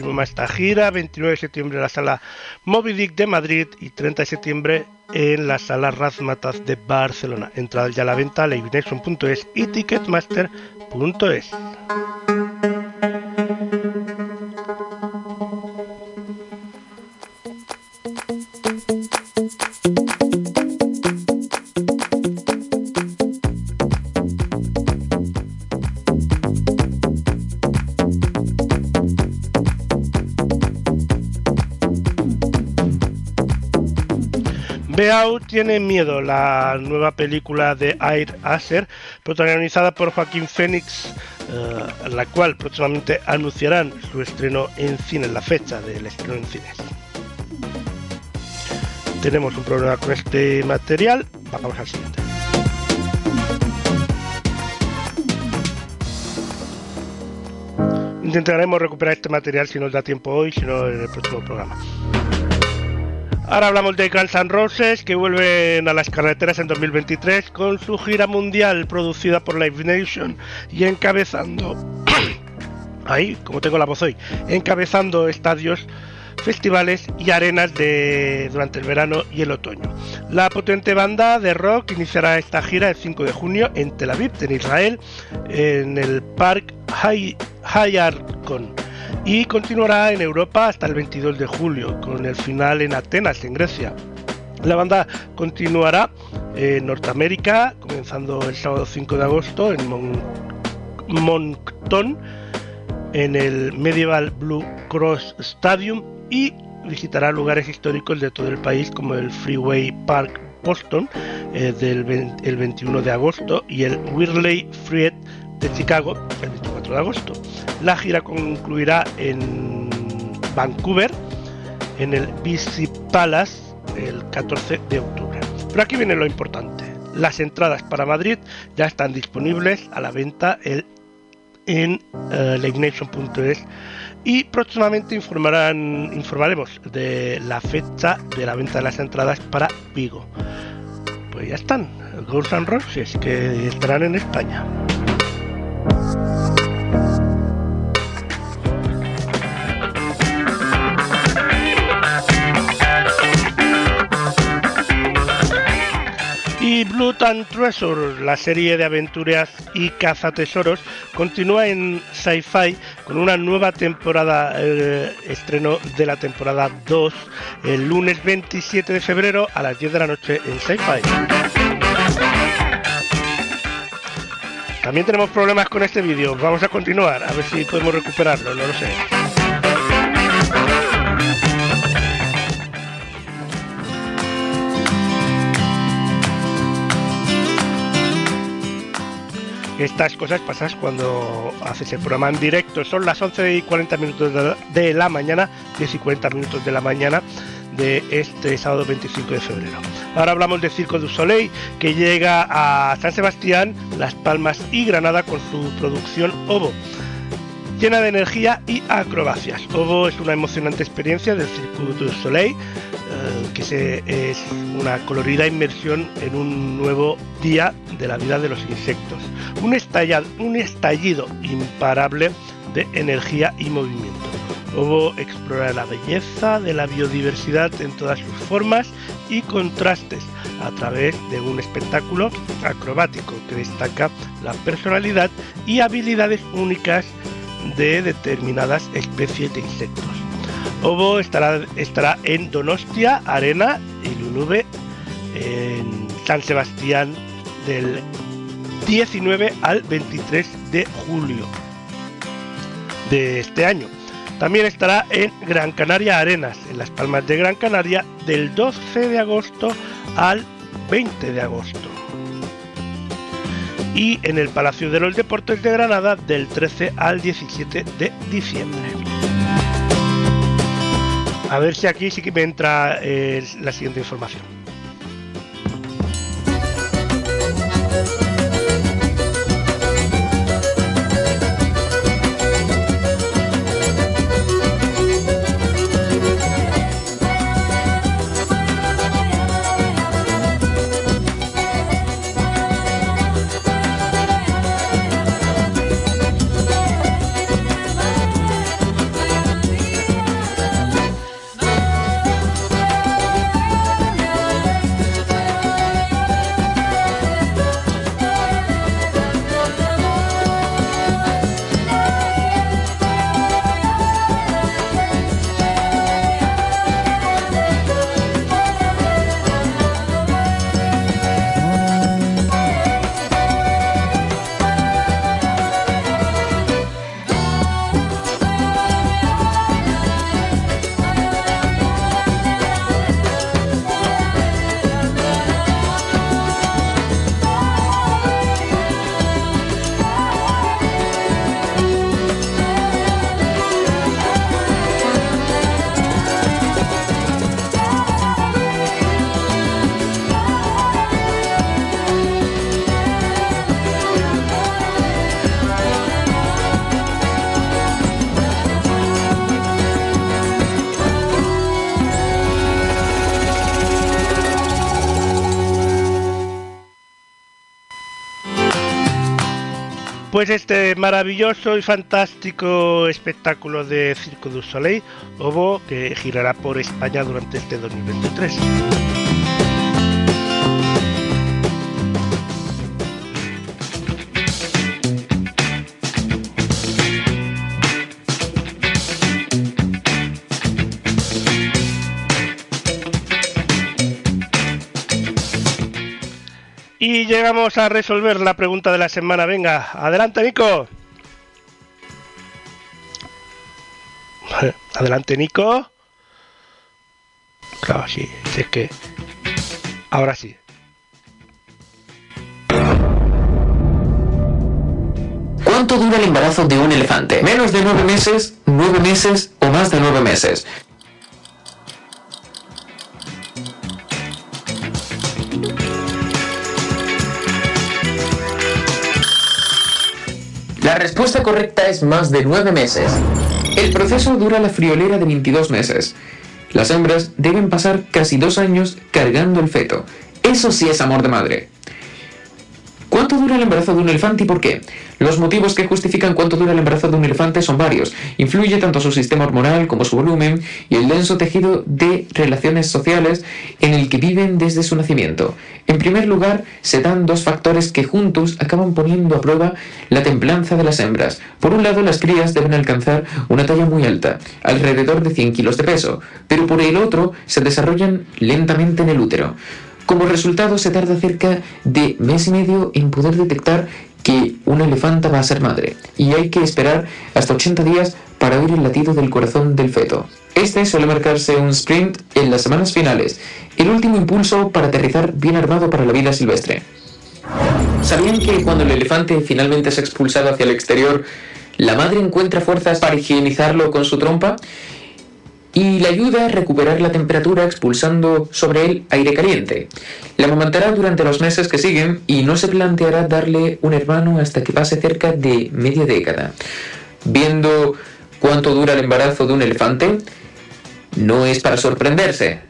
Confirma esta gira, 29 de septiembre en la sala Moby Dick de Madrid y 30 de septiembre en la sala Razmataz de Barcelona. Entrada ya a la venta, livenation.es y ticketmaster.es. Tiene miedo, la nueva película de Air Acer, protagonizada por Joaquín Phoenix, eh, la cual próximamente anunciarán su estreno en cine, la fecha del estreno en cines. Tenemos un problema con este material, vamos al siguiente. Intentaremos recuperar este material si nos da tiempo hoy, si no en el próximo programa. Ahora hablamos de Guns N' Roses que vuelven a las carreteras en 2023 con su gira mundial producida por Live Nation y encabezando [COUGHS] ahí, como tengo la voz hoy, encabezando estadios, festivales y arenas de durante el verano y el otoño. La potente banda de rock iniciará esta gira el 5 de junio en Tel Aviv, en Israel, en el Park Hay- Hayarkon y continuará en Europa hasta el 22 de julio, con el final en Atenas, en Grecia. La banda continuará en Norteamérica, comenzando el sábado 5 de agosto en Mon- Moncton, en el Medieval Blue Cross Stadium y visitará lugares históricos de todo el país como el Freeway Park Boston eh, del 20 el 21 de agosto y el Whirley Fried de Chicago el 24 de agosto. La gira concluirá en Vancouver, en el BC Palace, el 14 de octubre. Pero aquí viene lo importante. Las entradas para Madrid ya están disponibles a la venta en livenation.es y próximamente informarán, informaremos de la fecha de la venta de las entradas para Vigo. Pues ya están, Guns N' Roses que estarán en España. Y Blood and Treasure, la serie de aventuras y cazatesoros, continúa en Sci-Fi con una nueva temporada, eh, estreno de la temporada 2, el lunes 27 de febrero a las 10 de la noche en Sci-Fi. También tenemos problemas con este vídeo, vamos a continuar, a ver si podemos recuperarlo, no lo sé. Estas cosas pasas cuando haces el programa en directo. Son las 11 y 40 minutos de la, mañana, 10 y 40 minutos de la mañana de este sábado 25 de febrero. Ahora hablamos de Circo du Soleil, que llega a San Sebastián, Las Palmas y Granada con su producción Ovo llena de energía y acrobacias. Ovo es una emocionante experiencia del Cirque du Soleil, eh, que es una colorida inmersión en un nuevo día de la vida de los insectos. Un, un estallido imparable de energía y movimiento. Ovo explora la belleza de la biodiversidad en todas sus formas y contrastes a través de un espectáculo acrobático que destaca la personalidad y habilidades únicas de determinadas especies de insectos. Ovo estará, estará en Donostia, Arena y Lunube en San Sebastián del 19 al 23 de julio de este año. También estará en Gran Canaria Arenas, en Las Palmas de Gran Canaria, del 12 de agosto al 20 de agosto. Y en el Palacio de los Deportes de Granada, del 13 al 17 de diciembre. A ver si aquí sí que me entra eh, la siguiente información. Pues este maravilloso y fantástico espectáculo de Circo du Soleil, Ovo, que girará por España durante este 2023. Llegamos a resolver la pregunta de la semana. Venga, adelante, Nico. [LAUGHS] Adelante, Nico. Claro, sí, si es que. Ahora sí. ¿Cuánto dura el embarazo de un elefante? ¿Menos de nueve meses? ¿Nueve meses? ¿O más de nueve meses? La respuesta correcta es más de nueve meses. El proceso dura la friolera de 22 meses. Las hembras deben pasar casi dos años cargando el feto. Eso sí es amor de madre. ¿Cuánto dura el embarazo de un elefante y por qué? Los motivos que justifican cuánto dura el embarazo de un elefante son varios. Influye tanto su sistema hormonal como su volumen y el denso tejido de relaciones sociales en el que viven desde su nacimiento. En primer lugar, se dan dos factores que juntos acaban poniendo a prueba la templanza de las hembras. Por un lado, las crías deben alcanzar una talla muy alta, alrededor de 100 kilos de peso, pero por el otro se desarrollan lentamente en el útero. Como resultado, se tarda cerca de mes y medio en poder detectar que una elefanta va a ser madre, y hay que esperar hasta 80 días para oír el latido del corazón del feto. Este suele marcarse un sprint en las semanas finales, el último impulso para aterrizar bien armado para la vida silvestre. ¿Sabían que cuando el elefante finalmente es expulsado hacia el exterior, la madre encuentra fuerzas para higienizarlo con su trompa? Y le ayuda a recuperar la temperatura expulsando sobre él aire caliente. Le amamantará durante los meses que siguen y no se planteará darle un hermano hasta que pase cerca de media década. Viendo cuánto dura el embarazo de un elefante, no es para sorprenderse.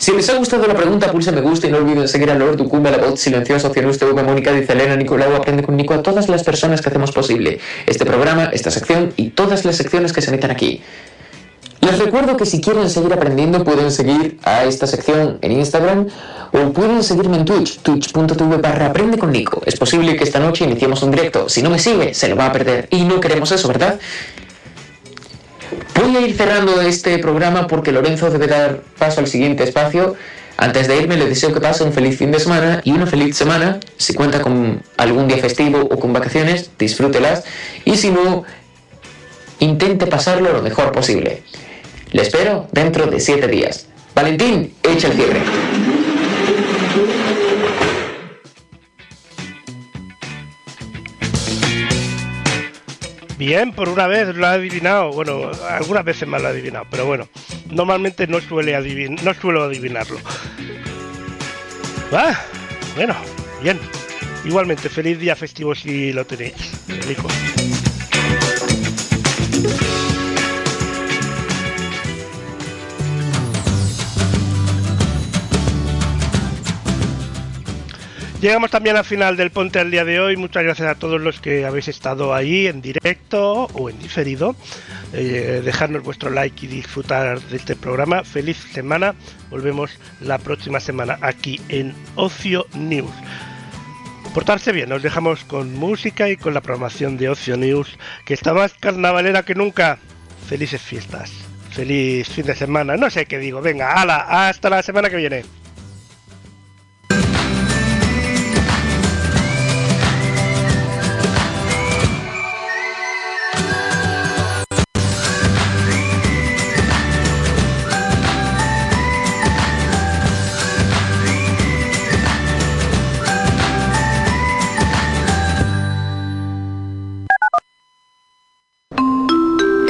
Si les ha gustado la pregunta, pulsa me gusta y no olviden seguir a Lord Ducumba, la voz silenciosa, Oceanus TV, Mónica, dice Elena, Nicolau, Aprende con Nico, a todas las personas que hacemos posible este programa, esta sección y todas las secciones que se emiten aquí. Les recuerdo que si quieren seguir aprendiendo pueden seguir a esta sección en Instagram o pueden seguirme en Twitch, twitch.tv barra aprende con Nico. Es posible que esta noche iniciemos un directo. Si no me sigue, se lo va a perder. Y no queremos eso, ¿verdad? Voy a ir cerrando este programa porque Lorenzo debe dar paso al siguiente espacio. Antes de irme, le deseo que pase un feliz fin de semana y una feliz semana. Si cuenta con algún día festivo o con vacaciones, disfrútelas. Y si no, intente pasarlo lo mejor posible. Le espero dentro de siete días. Valentín, echa el cierre. Bien, por una vez lo ha adivinado. Bueno, algunas veces más lo ha adivinado, pero bueno, normalmente no suele adivin no suelo adivinarlo. Ah, bueno, bien. Igualmente, feliz día festivo si lo tenéis. Llegamos también al final del Ponte al día de hoy. Muchas gracias a todos los que habéis estado ahí en directo o en diferido. Eh, dejadnos vuestro like y disfrutar de este programa. Feliz semana. Volvemos la próxima semana aquí en Ocio News. Portarse bien, nos dejamos con música y con la programación de Ocio News, que está más carnavalera que nunca. Felices fiestas, feliz fin de semana, no sé qué digo, venga, ala, hasta la semana que viene.